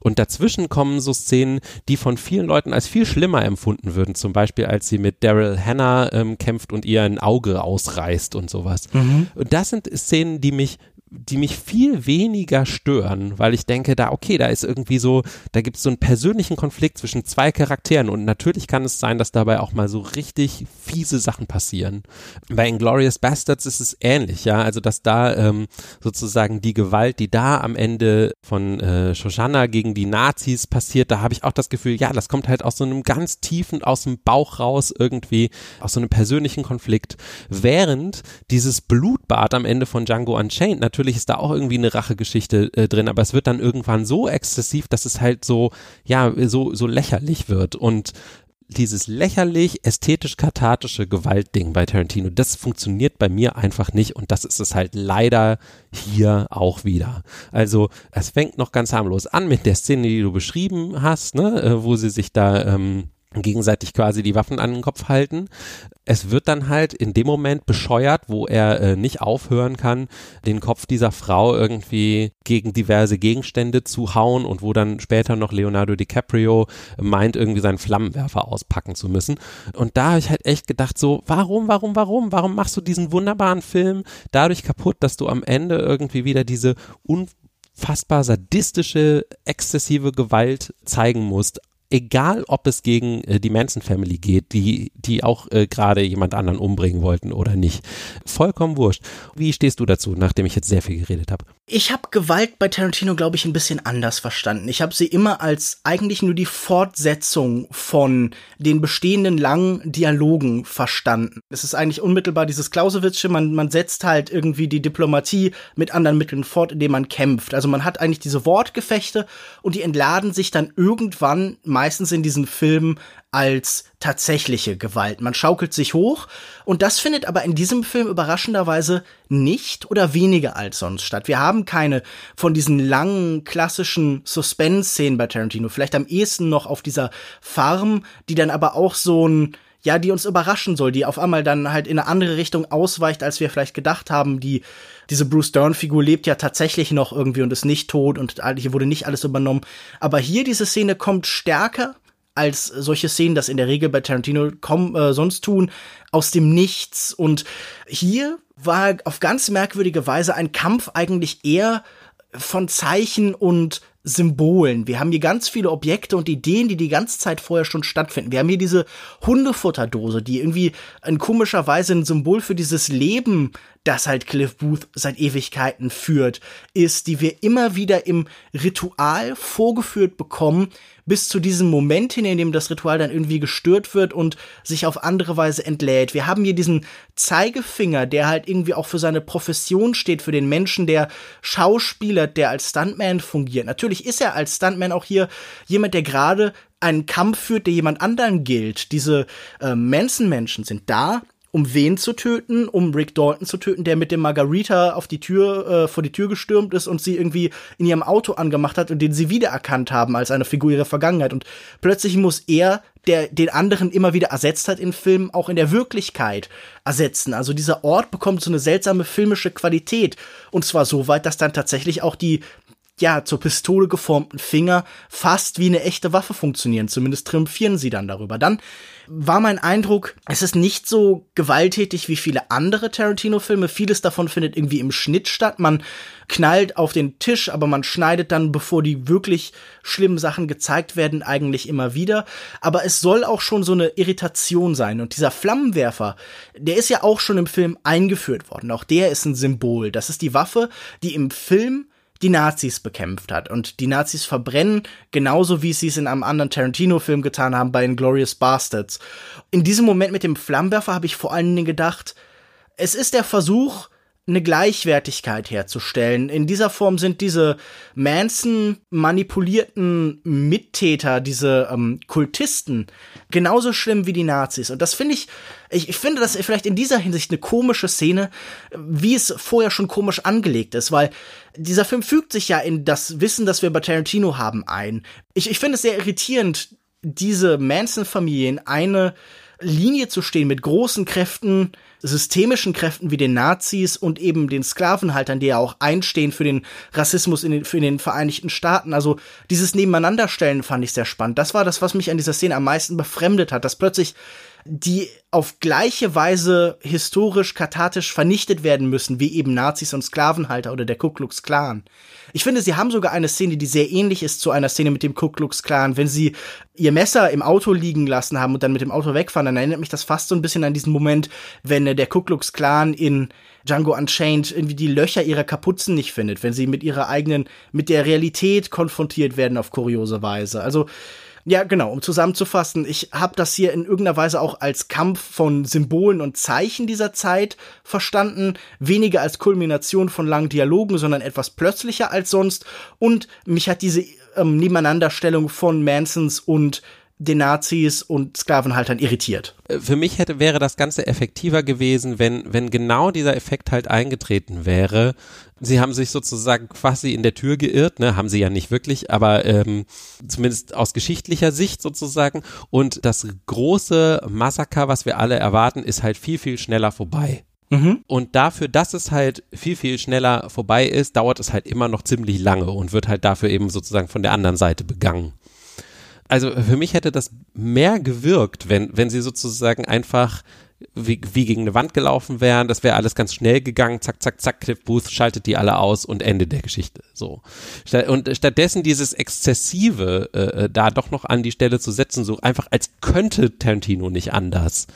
Und dazwischen kommen so Szenen, die von vielen Leuten als viel schlimmer empfunden würden. Zum Beispiel, als sie mit Daryl Hannah ähm, kämpft und ihr ein Auge ausreißt und sowas. Mhm. Und das sind Szenen, die mich die mich viel weniger stören, weil ich denke, da, okay, da ist irgendwie so, da gibt es so einen persönlichen Konflikt zwischen zwei Charakteren. Und natürlich kann es sein, dass dabei auch mal so richtig fiese Sachen passieren. Bei Inglorious Bastards ist es ähnlich, ja, also dass da ähm, sozusagen die Gewalt, die da am Ende von äh, Shoshana gegen die Nazis passiert, da habe ich auch das Gefühl, ja, das kommt halt aus so einem ganz tiefen, aus dem Bauch raus irgendwie, aus so einem persönlichen Konflikt, während dieses Blutbad am Ende von Django Unchained natürlich natürlich ist da auch irgendwie eine Rachegeschichte äh, drin, aber es wird dann irgendwann so exzessiv, dass es halt so, ja, so, so lächerlich wird und dieses lächerlich ästhetisch-kathartische Gewaltding bei Tarantino, das funktioniert bei mir einfach nicht und das ist es halt leider hier auch wieder. Also es fängt noch ganz harmlos an mit der Szene, die du beschrieben hast, ne, äh, wo sie sich da ähm, gegenseitig quasi die Waffen an den Kopf halten. Es wird dann halt in dem Moment bescheuert, wo er äh, nicht aufhören kann, den Kopf dieser Frau irgendwie gegen diverse Gegenstände zu hauen und wo dann später noch Leonardo DiCaprio meint, irgendwie seinen Flammenwerfer auspacken zu müssen. Und da habe ich halt echt gedacht, so, warum, warum, warum, warum machst du diesen wunderbaren Film dadurch kaputt, dass du am Ende irgendwie wieder diese unfassbar sadistische, exzessive Gewalt zeigen musst, egal ob es gegen äh, die Manson Family geht, die, die auch äh, gerade jemand anderen umbringen wollten oder nicht. Vollkommen wurscht. Wie stehst du dazu, nachdem ich jetzt sehr viel geredet habe? Ich habe Gewalt bei Tarantino, glaube ich, ein bisschen anders verstanden. Ich habe sie immer als eigentlich nur die Fortsetzung von den bestehenden langen Dialogen verstanden. Es ist eigentlich unmittelbar dieses Clausewitzsche, man, man setzt halt irgendwie die Diplomatie mit anderen Mitteln fort, indem man kämpft. Also man hat eigentlich diese Wortgefechte und die entladen sich dann irgendwann meistens in diesen Filmen als tatsächliche Gewalt. Man schaukelt sich hoch und das findet aber in diesem Film überraschenderweise nicht oder weniger als sonst statt. Wir haben keine von diesen langen klassischen Suspense-Szenen bei Tarantino, vielleicht am ehesten noch auf dieser Farm, die dann aber auch so ein ja, die uns überraschen soll, die auf einmal dann halt in eine andere Richtung ausweicht, als wir vielleicht gedacht haben. Die, diese Bruce Dern-Figur lebt ja tatsächlich noch irgendwie und ist nicht tot und hier wurde nicht alles übernommen. Aber hier diese Szene kommt stärker als solche Szenen das in der Regel bei Tarantino kommen, äh, sonst tun, aus dem Nichts. Und hier war auf ganz merkwürdige Weise ein Kampf eigentlich eher von Zeichen und Symbolen. Wir haben hier ganz viele Objekte und Ideen, die die ganze Zeit vorher schon stattfinden. Wir haben hier diese Hundefutterdose, die irgendwie in komischer Weise ein Symbol für dieses Leben das halt Cliff Booth seit Ewigkeiten führt, ist, die wir immer wieder im Ritual vorgeführt bekommen, bis zu diesem Moment hin, in dem das Ritual dann irgendwie gestört wird und sich auf andere Weise entlädt. Wir haben hier diesen Zeigefinger, der halt irgendwie auch für seine Profession steht, für den Menschen, der Schauspieler, der als Stuntman fungiert. Natürlich ist er als Stuntman auch hier jemand, der gerade einen Kampf führt, der jemand anderen gilt. Diese äh, Manson-Menschen sind da, um wen zu töten, um Rick Dalton zu töten, der mit dem Margarita auf die Tür, äh, vor die Tür gestürmt ist und sie irgendwie in ihrem Auto angemacht hat und den sie wiedererkannt haben als eine Figur ihrer Vergangenheit. Und plötzlich muss er, der den anderen immer wieder ersetzt hat in Filmen, auch in der Wirklichkeit ersetzen. Also dieser Ort bekommt so eine seltsame filmische Qualität. Und zwar so weit, dass dann tatsächlich auch die ja, zur Pistole geformten Finger fast wie eine echte Waffe funktionieren. Zumindest triumphieren sie dann darüber. Dann war mein Eindruck, es ist nicht so gewalttätig wie viele andere Tarantino-Filme. Vieles davon findet irgendwie im Schnitt statt. Man knallt auf den Tisch, aber man schneidet dann, bevor die wirklich schlimmen Sachen gezeigt werden, eigentlich immer wieder. Aber es soll auch schon so eine Irritation sein. Und dieser Flammenwerfer, der ist ja auch schon im Film eingeführt worden. Auch der ist ein Symbol. Das ist die Waffe, die im Film die Nazis bekämpft hat. Und die Nazis verbrennen, genauso wie sie es in einem anderen Tarantino-Film getan haben bei Inglourious Bastards. In diesem Moment mit dem Flammenwerfer habe ich vor allen Dingen gedacht, es ist der Versuch, eine Gleichwertigkeit herzustellen. In dieser Form sind diese Manson manipulierten Mittäter, diese ähm, Kultisten, genauso schlimm wie die Nazis. Und das finde ich, ich, ich finde das vielleicht in dieser Hinsicht eine komische Szene, wie es vorher schon komisch angelegt ist, weil dieser Film fügt sich ja in das Wissen, das wir bei Tarantino haben, ein. Ich, ich finde es sehr irritierend, diese Manson-Familien eine Linie zu stehen mit großen Kräften, systemischen Kräften wie den Nazis und eben den Sklavenhaltern, die ja auch einstehen für den Rassismus in den, für den Vereinigten Staaten. Also dieses Nebeneinanderstellen fand ich sehr spannend. Das war das, was mich an dieser Szene am meisten befremdet hat, dass plötzlich die auf gleiche Weise historisch kathartisch vernichtet werden müssen, wie eben Nazis und Sklavenhalter oder der Ku Klux Klan. Ich finde, sie haben sogar eine Szene, die sehr ähnlich ist zu einer Szene mit dem Ku Klux Klan. Wenn sie ihr Messer im Auto liegen lassen haben und dann mit dem Auto wegfahren, dann erinnert mich das fast so ein bisschen an diesen Moment, wenn äh, der Ku Klux Klan in Django Unchained irgendwie die Löcher ihrer Kapuzen nicht findet, wenn sie mit ihrer eigenen, mit der Realität konfrontiert werden auf kuriose Weise. Also, ja, genau, um zusammenzufassen, ich habe das hier in irgendeiner Weise auch als Kampf von Symbolen und Zeichen dieser Zeit verstanden, weniger als Kulmination von langen Dialogen, sondern etwas plötzlicher als sonst und mich hat diese ähm, Nebeneinanderstellung von Mansons und den Nazis und Sklavenhaltern irritiert. Äh, für mich hätte, wäre das Ganze effektiver gewesen, wenn, wenn genau dieser Effekt halt eingetreten wäre. Sie haben sich sozusagen quasi in der Tür geirrt, ne, haben sie ja nicht wirklich, aber ähm, zumindest aus geschichtlicher Sicht sozusagen. Und das große Massaker, was wir alle erwarten, ist halt viel, viel schneller vorbei. Mhm. Und dafür, dass es halt viel, viel schneller vorbei ist, dauert es halt immer noch ziemlich lange und wird halt dafür eben sozusagen von der anderen Seite begangen also für mich hätte das mehr gewirkt, wenn, wenn sie sozusagen einfach wie, wie gegen eine Wand gelaufen wären, das wäre alles ganz schnell gegangen, zack, zack, zack, Cliff Booth schaltet die alle aus und Ende der Geschichte. So. Und stattdessen dieses Exzessive äh, äh, da doch noch an die Stelle zu setzen, so einfach als könnte Tarantino nicht anders,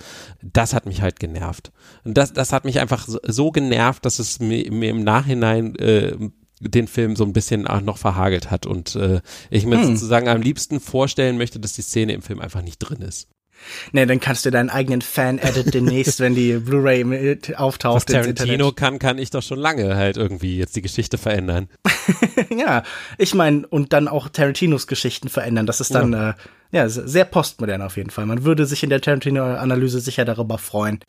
das hat mich halt genervt. Und das, das hat mich einfach so, so genervt, dass es mir, mir im Nachhinein äh, den Film so ein bisschen auch noch verhagelt hat und äh, ich mir hm. sozusagen am liebsten vorstellen möchte, dass die Szene im Film einfach nicht drin ist. Nee, dann kannst du deinen eigenen Fan-Edit demnächst, wenn die Blu-ray auftaucht. Was Tarantino kann, kann ich doch schon lange halt irgendwie jetzt die Geschichte verändern. ja, ich meine, und dann auch Tarantinos Geschichten verändern. Das ist dann ja. äh, ja, sehr postmodern auf jeden Fall. Man würde sich in der Tarantino-Analyse sicher darüber freuen.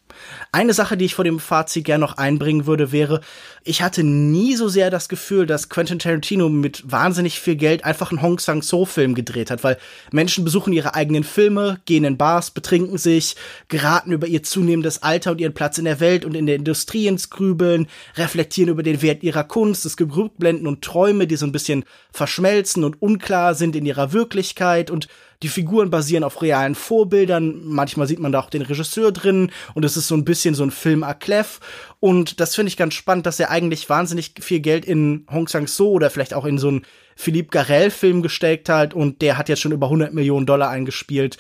Eine Sache, die ich vor dem Fazit gerne noch einbringen würde, wäre, ich hatte nie so sehr das Gefühl, dass Quentin Tarantino mit wahnsinnig viel Geld einfach einen Hong Sang-so-Film gedreht hat, weil Menschen besuchen ihre eigenen Filme, gehen in Bars, betrinken sich, geraten über ihr zunehmendes Alter und ihren Platz in der Welt und in der Industrie ins Grübeln, reflektieren über den Wert ihrer Kunst, es gibt Rückblenden und Träume, die so ein bisschen verschmelzen und unklar sind in ihrer Wirklichkeit und die Figuren basieren auf realen Vorbildern. Manchmal sieht man da auch den Regisseur drin und es ist so ein bisschen so ein Film à clef. Und das finde ich ganz spannend, dass er eigentlich wahnsinnig viel Geld in Hong Sang-so oder vielleicht auch in so einen Philippe Garel-Film gesteckt hat und der hat jetzt schon über 100 Millionen Dollar eingespielt.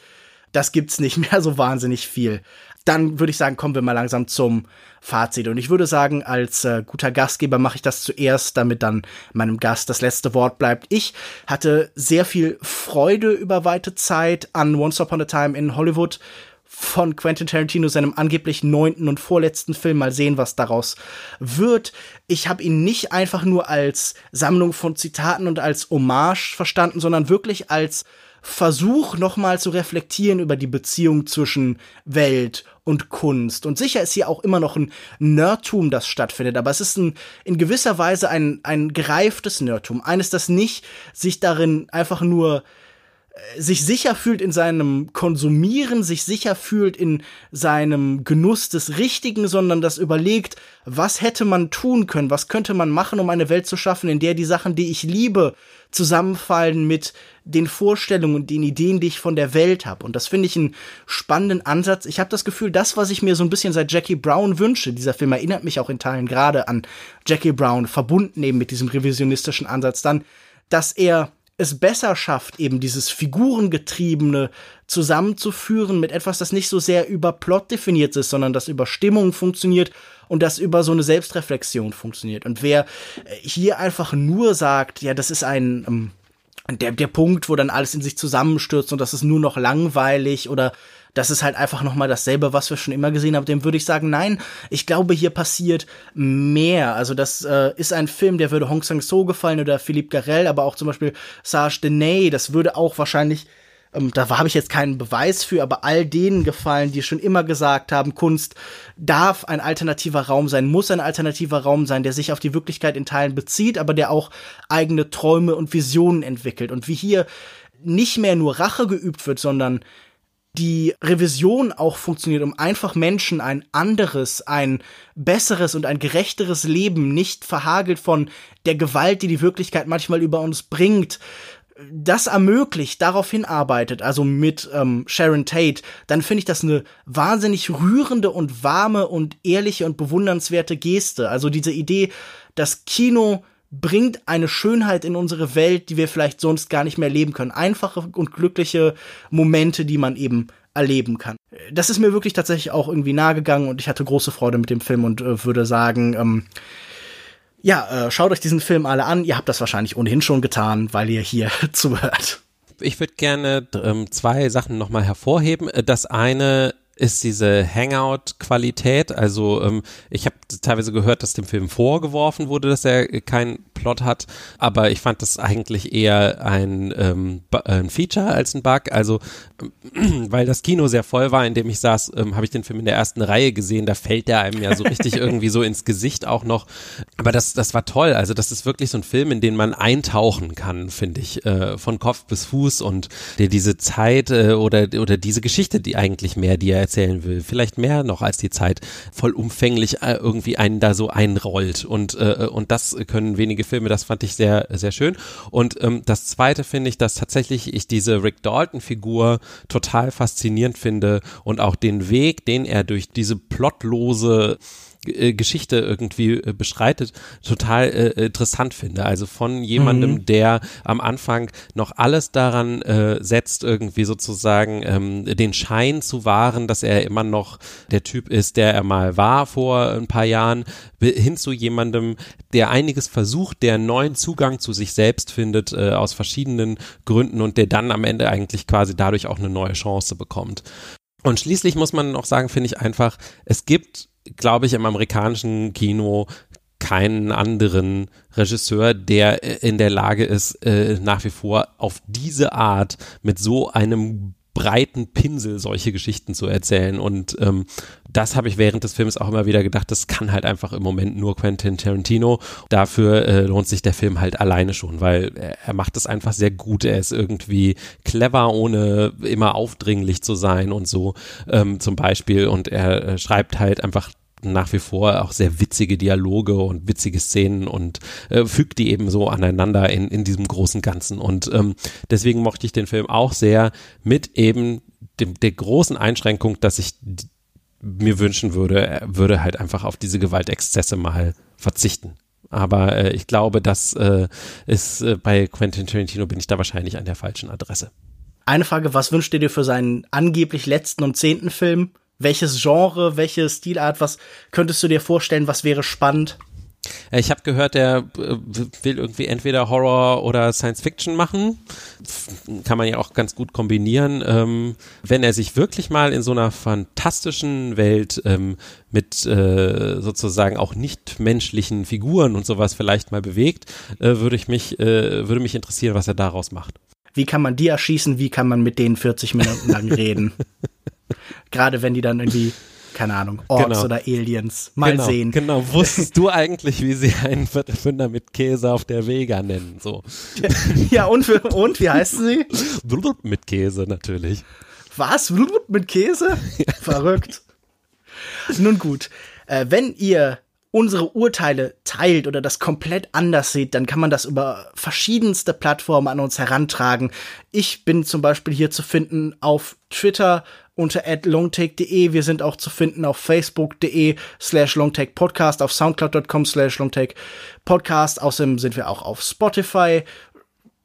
Das gibt's nicht mehr so wahnsinnig viel. Dann würde ich sagen, kommen wir mal langsam zum Fazit. Und ich würde sagen, als äh, guter Gastgeber mache ich das zuerst, damit dann meinem Gast das letzte Wort bleibt. Ich hatte sehr viel Freude über weite Zeit an Once Upon a Time in Hollywood von Quentin Tarantino, seinem angeblich neunten und vorletzten Film. Mal sehen, was daraus wird. Ich habe ihn nicht einfach nur als Sammlung von Zitaten und als Hommage verstanden, sondern wirklich als Versuch, nochmal zu reflektieren über die Beziehung zwischen Welt und Kunst. Und sicher ist hier auch immer noch ein Nerdtum, das stattfindet, aber es ist ein, in gewisser Weise ein, ein gereiftes Nerdtum. Eines, das nicht sich darin einfach nur sich sicher fühlt in seinem Konsumieren, sich sicher fühlt in seinem Genuss des Richtigen, sondern das überlegt, was hätte man tun können, was könnte man machen, um eine Welt zu schaffen, in der die Sachen, die ich liebe, zusammenfallen mit den Vorstellungen und den Ideen, die ich von der Welt habe. Und das finde ich einen spannenden Ansatz. Ich habe das Gefühl, das, was ich mir so ein bisschen seit Jackie Brown wünsche, dieser Film erinnert mich auch in Teilen gerade an Jackie Brown, verbunden eben mit diesem revisionistischen Ansatz dann, dass er es besser schafft, eben dieses Figurengetriebene zusammenzuführen mit etwas, das nicht so sehr über Plot definiert ist, sondern das über Stimmung funktioniert und das über so eine Selbstreflexion funktioniert. Und wer äh, hier einfach nur sagt, ja, das ist ein, ähm, der, der Punkt, wo dann alles in sich zusammenstürzt und das ist nur noch langweilig oder das ist halt einfach nochmal dasselbe, was wir schon immer gesehen haben. Dem würde ich sagen, nein, ich glaube, hier passiert mehr. Also das äh, ist ein Film, der würde Hong Sang-so gefallen oder Philippe Garel, aber auch zum Beispiel Serge Denay, das würde auch wahrscheinlich ähm, da habe ich jetzt keinen Beweis für, aber all denen gefallen, die schon immer gesagt haben, Kunst darf ein alternativer Raum sein, muss ein alternativer Raum sein, der sich auf die Wirklichkeit in Teilen bezieht, aber der auch eigene Träume und Visionen entwickelt. Und wie hier nicht mehr nur Rache geübt wird, sondern die Revision auch funktioniert, um einfach Menschen ein anderes, ein besseres und ein gerechteres Leben nicht verhagelt von der Gewalt, die die Wirklichkeit manchmal über uns bringt, das ermöglicht, darauf hinarbeitet, also mit ähm, Sharon Tate, dann finde ich das eine wahnsinnig rührende und warme und ehrliche und bewundernswerte Geste. Also diese Idee, das Kino bringt eine Schönheit in unsere Welt, die wir vielleicht sonst gar nicht mehr leben können. Einfache und glückliche Momente, die man eben erleben kann. Das ist mir wirklich tatsächlich auch irgendwie nahegegangen und ich hatte große Freude mit dem Film und äh, würde sagen, ähm, ja, äh, schaut euch diesen Film alle an. Ihr habt das wahrscheinlich ohnehin schon getan, weil ihr hier zuhört. Ich würde gerne ähm, zwei Sachen nochmal hervorheben. Das eine ist diese Hangout-Qualität. Also ähm, ich habe teilweise gehört, dass dem Film vorgeworfen wurde, dass er keinen Plot hat, aber ich fand das eigentlich eher ein, ähm, ein Feature als ein Bug. Also weil das Kino sehr voll war, in dem ich saß, ähm, habe ich den Film in der ersten Reihe gesehen. Da fällt der einem ja so richtig irgendwie so ins Gesicht auch noch. Aber das, das war toll. Also das ist wirklich so ein Film, in den man eintauchen kann, finde ich, äh, von Kopf bis Fuß und der diese Zeit äh, oder oder diese Geschichte, die eigentlich mehr, die er erzählen will, vielleicht mehr noch als die Zeit, vollumfänglich äh, irgendwie einen da so einrollt und äh, und das können wenige Filme. Das fand ich sehr sehr schön. Und ähm, das Zweite finde ich, dass tatsächlich ich diese Rick Dalton Figur total faszinierend finde und auch den Weg, den er durch diese plotlose äh, Geschichte irgendwie äh, beschreitet, total äh, interessant finde. Also von jemandem, mhm. der am Anfang noch alles daran äh, setzt, irgendwie sozusagen ähm, den Schein zu wahren, dass er immer noch der Typ ist, der er mal war vor ein paar Jahren, hin zu jemandem, der einiges versucht, der einen neuen Zugang zu sich selbst findet, äh, aus verschiedenen Gründen und der dann am Ende eigentlich quasi dadurch auch eine neue Chance bekommt. Und schließlich muss man noch sagen, finde ich einfach, es gibt glaube ich, im amerikanischen Kino keinen anderen Regisseur, der äh, in der Lage ist, äh, nach wie vor auf diese Art mit so einem breiten Pinsel solche Geschichten zu erzählen. Und ähm, das habe ich während des Films auch immer wieder gedacht, das kann halt einfach im Moment nur Quentin Tarantino. Dafür äh, lohnt sich der Film halt alleine schon, weil er, macht es einfach sehr gut. Er ist irgendwie clever, ohne immer aufdringlich zu sein und so ähm, zum Beispiel. Und er äh, schreibt halt einfach nach wie vor auch sehr witzige Dialoge und witzige Szenen und äh, fügt die eben so aneinander in, in diesem großen Ganzen. Und ähm, deswegen mochte ich den Film auch sehr mit eben dem, der großen Einschränkung, dass ich mir wünschen würde, würde halt einfach auf diese Gewaltexzesse mal verzichten. Aber äh, ich glaube, das äh, ist äh, bei Quentin Tarantino bin ich da wahrscheinlich an der falschen Adresse. Eine Frage, was wünscht ihr dir für seinen angeblich letzten und zehnten Film? Welches Genre, welche Stilart, was könntest du dir vorstellen, was wäre spannend? Äh, ich habe gehört, der äh, will irgendwie entweder Horror oder Science Fiction machen. Kann man ja auch ganz gut kombinieren. Ähm, wenn er sich wirklich mal in so einer fantastischen Welt ähm, mit äh, sozusagen auch nicht menschlichen Figuren und sowas vielleicht mal bewegt, würde ich mich, würde mich interessieren, was er daraus macht. Wie kann man die erschießen? Wie kann man mit denen 40 Minuten lang reden? Gerade wenn die dann irgendwie keine Ahnung, Orks genau. oder Aliens. Mal genau, sehen. Genau. Wusstest du eigentlich, wie sie einen Viertelfünder mit Käse auf der Vega nennen? So. Ja, und, für, und wie heißt sie? mit Käse natürlich. Was? Mit Käse? Verrückt. Nun gut. Äh, wenn ihr unsere Urteile teilt oder das komplett anders seht, dann kann man das über verschiedenste Plattformen an uns herantragen. Ich bin zum Beispiel hier zu finden auf Twitter unter longtake.de. Wir sind auch zu finden auf facebook.de slash longtakepodcast, auf soundcloud.com slash longtakepodcast. Außerdem sind wir auch auf Spotify.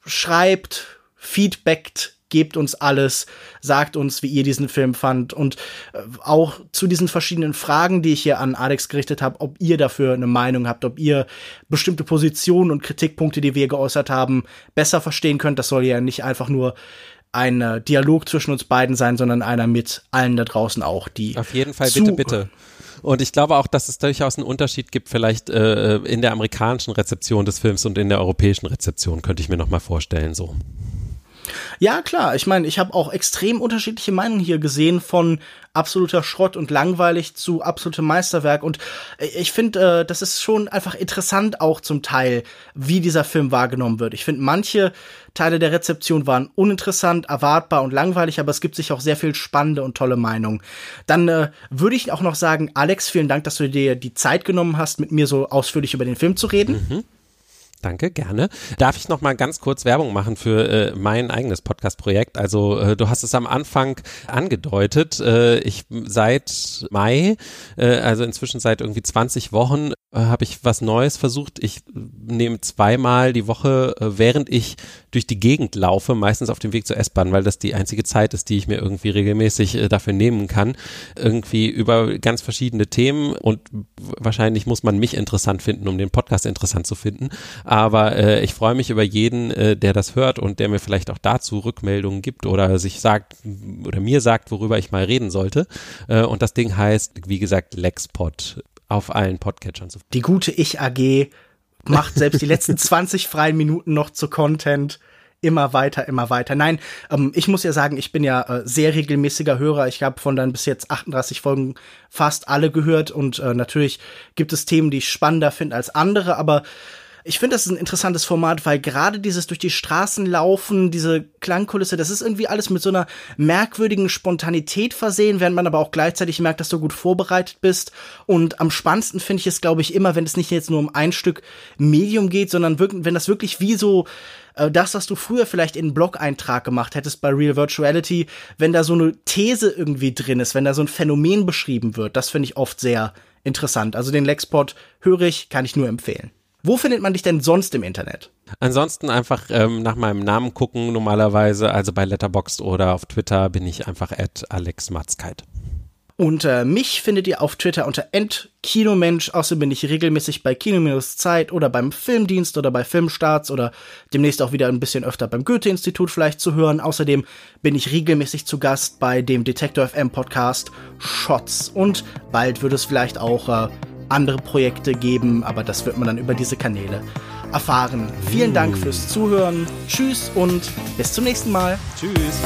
Schreibt, feedbackt, gebt uns alles, sagt uns, wie ihr diesen Film fand und äh, auch zu diesen verschiedenen Fragen, die ich hier an Alex gerichtet habe, ob ihr dafür eine Meinung habt, ob ihr bestimmte Positionen und Kritikpunkte, die wir geäußert haben, besser verstehen könnt. Das soll ja nicht einfach nur ein Dialog zwischen uns beiden sein, sondern einer mit allen da draußen auch, die. Auf jeden Fall, bitte, bitte. Und ich glaube auch, dass es durchaus einen Unterschied gibt, vielleicht äh, in der amerikanischen Rezeption des Films und in der europäischen Rezeption, könnte ich mir noch mal vorstellen, so. Ja, klar. Ich meine, ich habe auch extrem unterschiedliche Meinungen hier gesehen von absoluter Schrott und langweilig zu absolutem Meisterwerk. Und ich finde, äh, das ist schon einfach interessant auch zum Teil, wie dieser Film wahrgenommen wird. Ich finde, manche Teile der Rezeption waren uninteressant, erwartbar und langweilig, aber es gibt sich auch sehr viel spannende und tolle Meinungen. Dann äh, würde ich auch noch sagen, Alex, vielen Dank, dass du dir die Zeit genommen hast, mit mir so ausführlich über den Film zu reden. Mhm. Danke, gerne. Darf ich noch mal ganz kurz Werbung machen für äh, mein eigenes Podcast-Projekt? Also äh, du hast es am Anfang angedeutet. Äh, ich seit Mai, äh, also inzwischen seit irgendwie 20 Wochen, äh, habe ich was Neues versucht. Ich nehme zweimal die Woche, äh, während ich durch die Gegend laufe, meistens auf dem Weg zur S-Bahn, weil das die einzige Zeit ist, die ich mir irgendwie regelmäßig äh, dafür nehmen kann, irgendwie über ganz verschiedene Themen und wahrscheinlich muss man mich interessant finden, um den Podcast interessant zu finden. Aber äh, ich freue mich über jeden, äh, der das hört und der mir vielleicht auch dazu Rückmeldungen gibt oder sich sagt oder mir sagt, worüber ich mal reden sollte. Äh, und das Ding heißt, wie gesagt, Lexpod auf allen Podcatchern Die gute Ich AG macht selbst die letzten 20 freien Minuten noch zu Content. Immer weiter, immer weiter. Nein, ähm, ich muss ja sagen, ich bin ja äh, sehr regelmäßiger Hörer. Ich habe von dann bis jetzt 38 Folgen fast alle gehört und äh, natürlich gibt es Themen, die ich spannender finde als andere, aber ich finde, das ist ein interessantes Format, weil gerade dieses durch die Straßen laufen, diese Klangkulisse, das ist irgendwie alles mit so einer merkwürdigen Spontanität versehen, während man aber auch gleichzeitig merkt, dass du gut vorbereitet bist. Und am spannendsten finde ich es, glaube ich, immer, wenn es nicht jetzt nur um ein Stück Medium geht, sondern wirklich, wenn das wirklich wie so äh, das, was du früher vielleicht in einen Blog-Eintrag gemacht hättest bei Real Virtuality, wenn da so eine These irgendwie drin ist, wenn da so ein Phänomen beschrieben wird, das finde ich oft sehr interessant. Also den Lexport höre ich, kann ich nur empfehlen. Wo findet man dich denn sonst im Internet? Ansonsten einfach ähm, nach meinem Namen gucken normalerweise. Also bei Letterboxd oder auf Twitter bin ich einfach at Alex Matzkeit. Und äh, mich findet ihr auf Twitter unter Endkinomensch. Außerdem bin ich regelmäßig bei Kino-Zeit oder beim Filmdienst oder bei Filmstarts oder demnächst auch wieder ein bisschen öfter beim Goethe-Institut vielleicht zu hören. Außerdem bin ich regelmäßig zu Gast bei dem Detektor FM Podcast Shots. Und bald wird es vielleicht auch äh, andere Projekte geben, aber das wird man dann über diese Kanäle erfahren. Vielen Dank fürs Zuhören. Tschüss und bis zum nächsten Mal. Tschüss.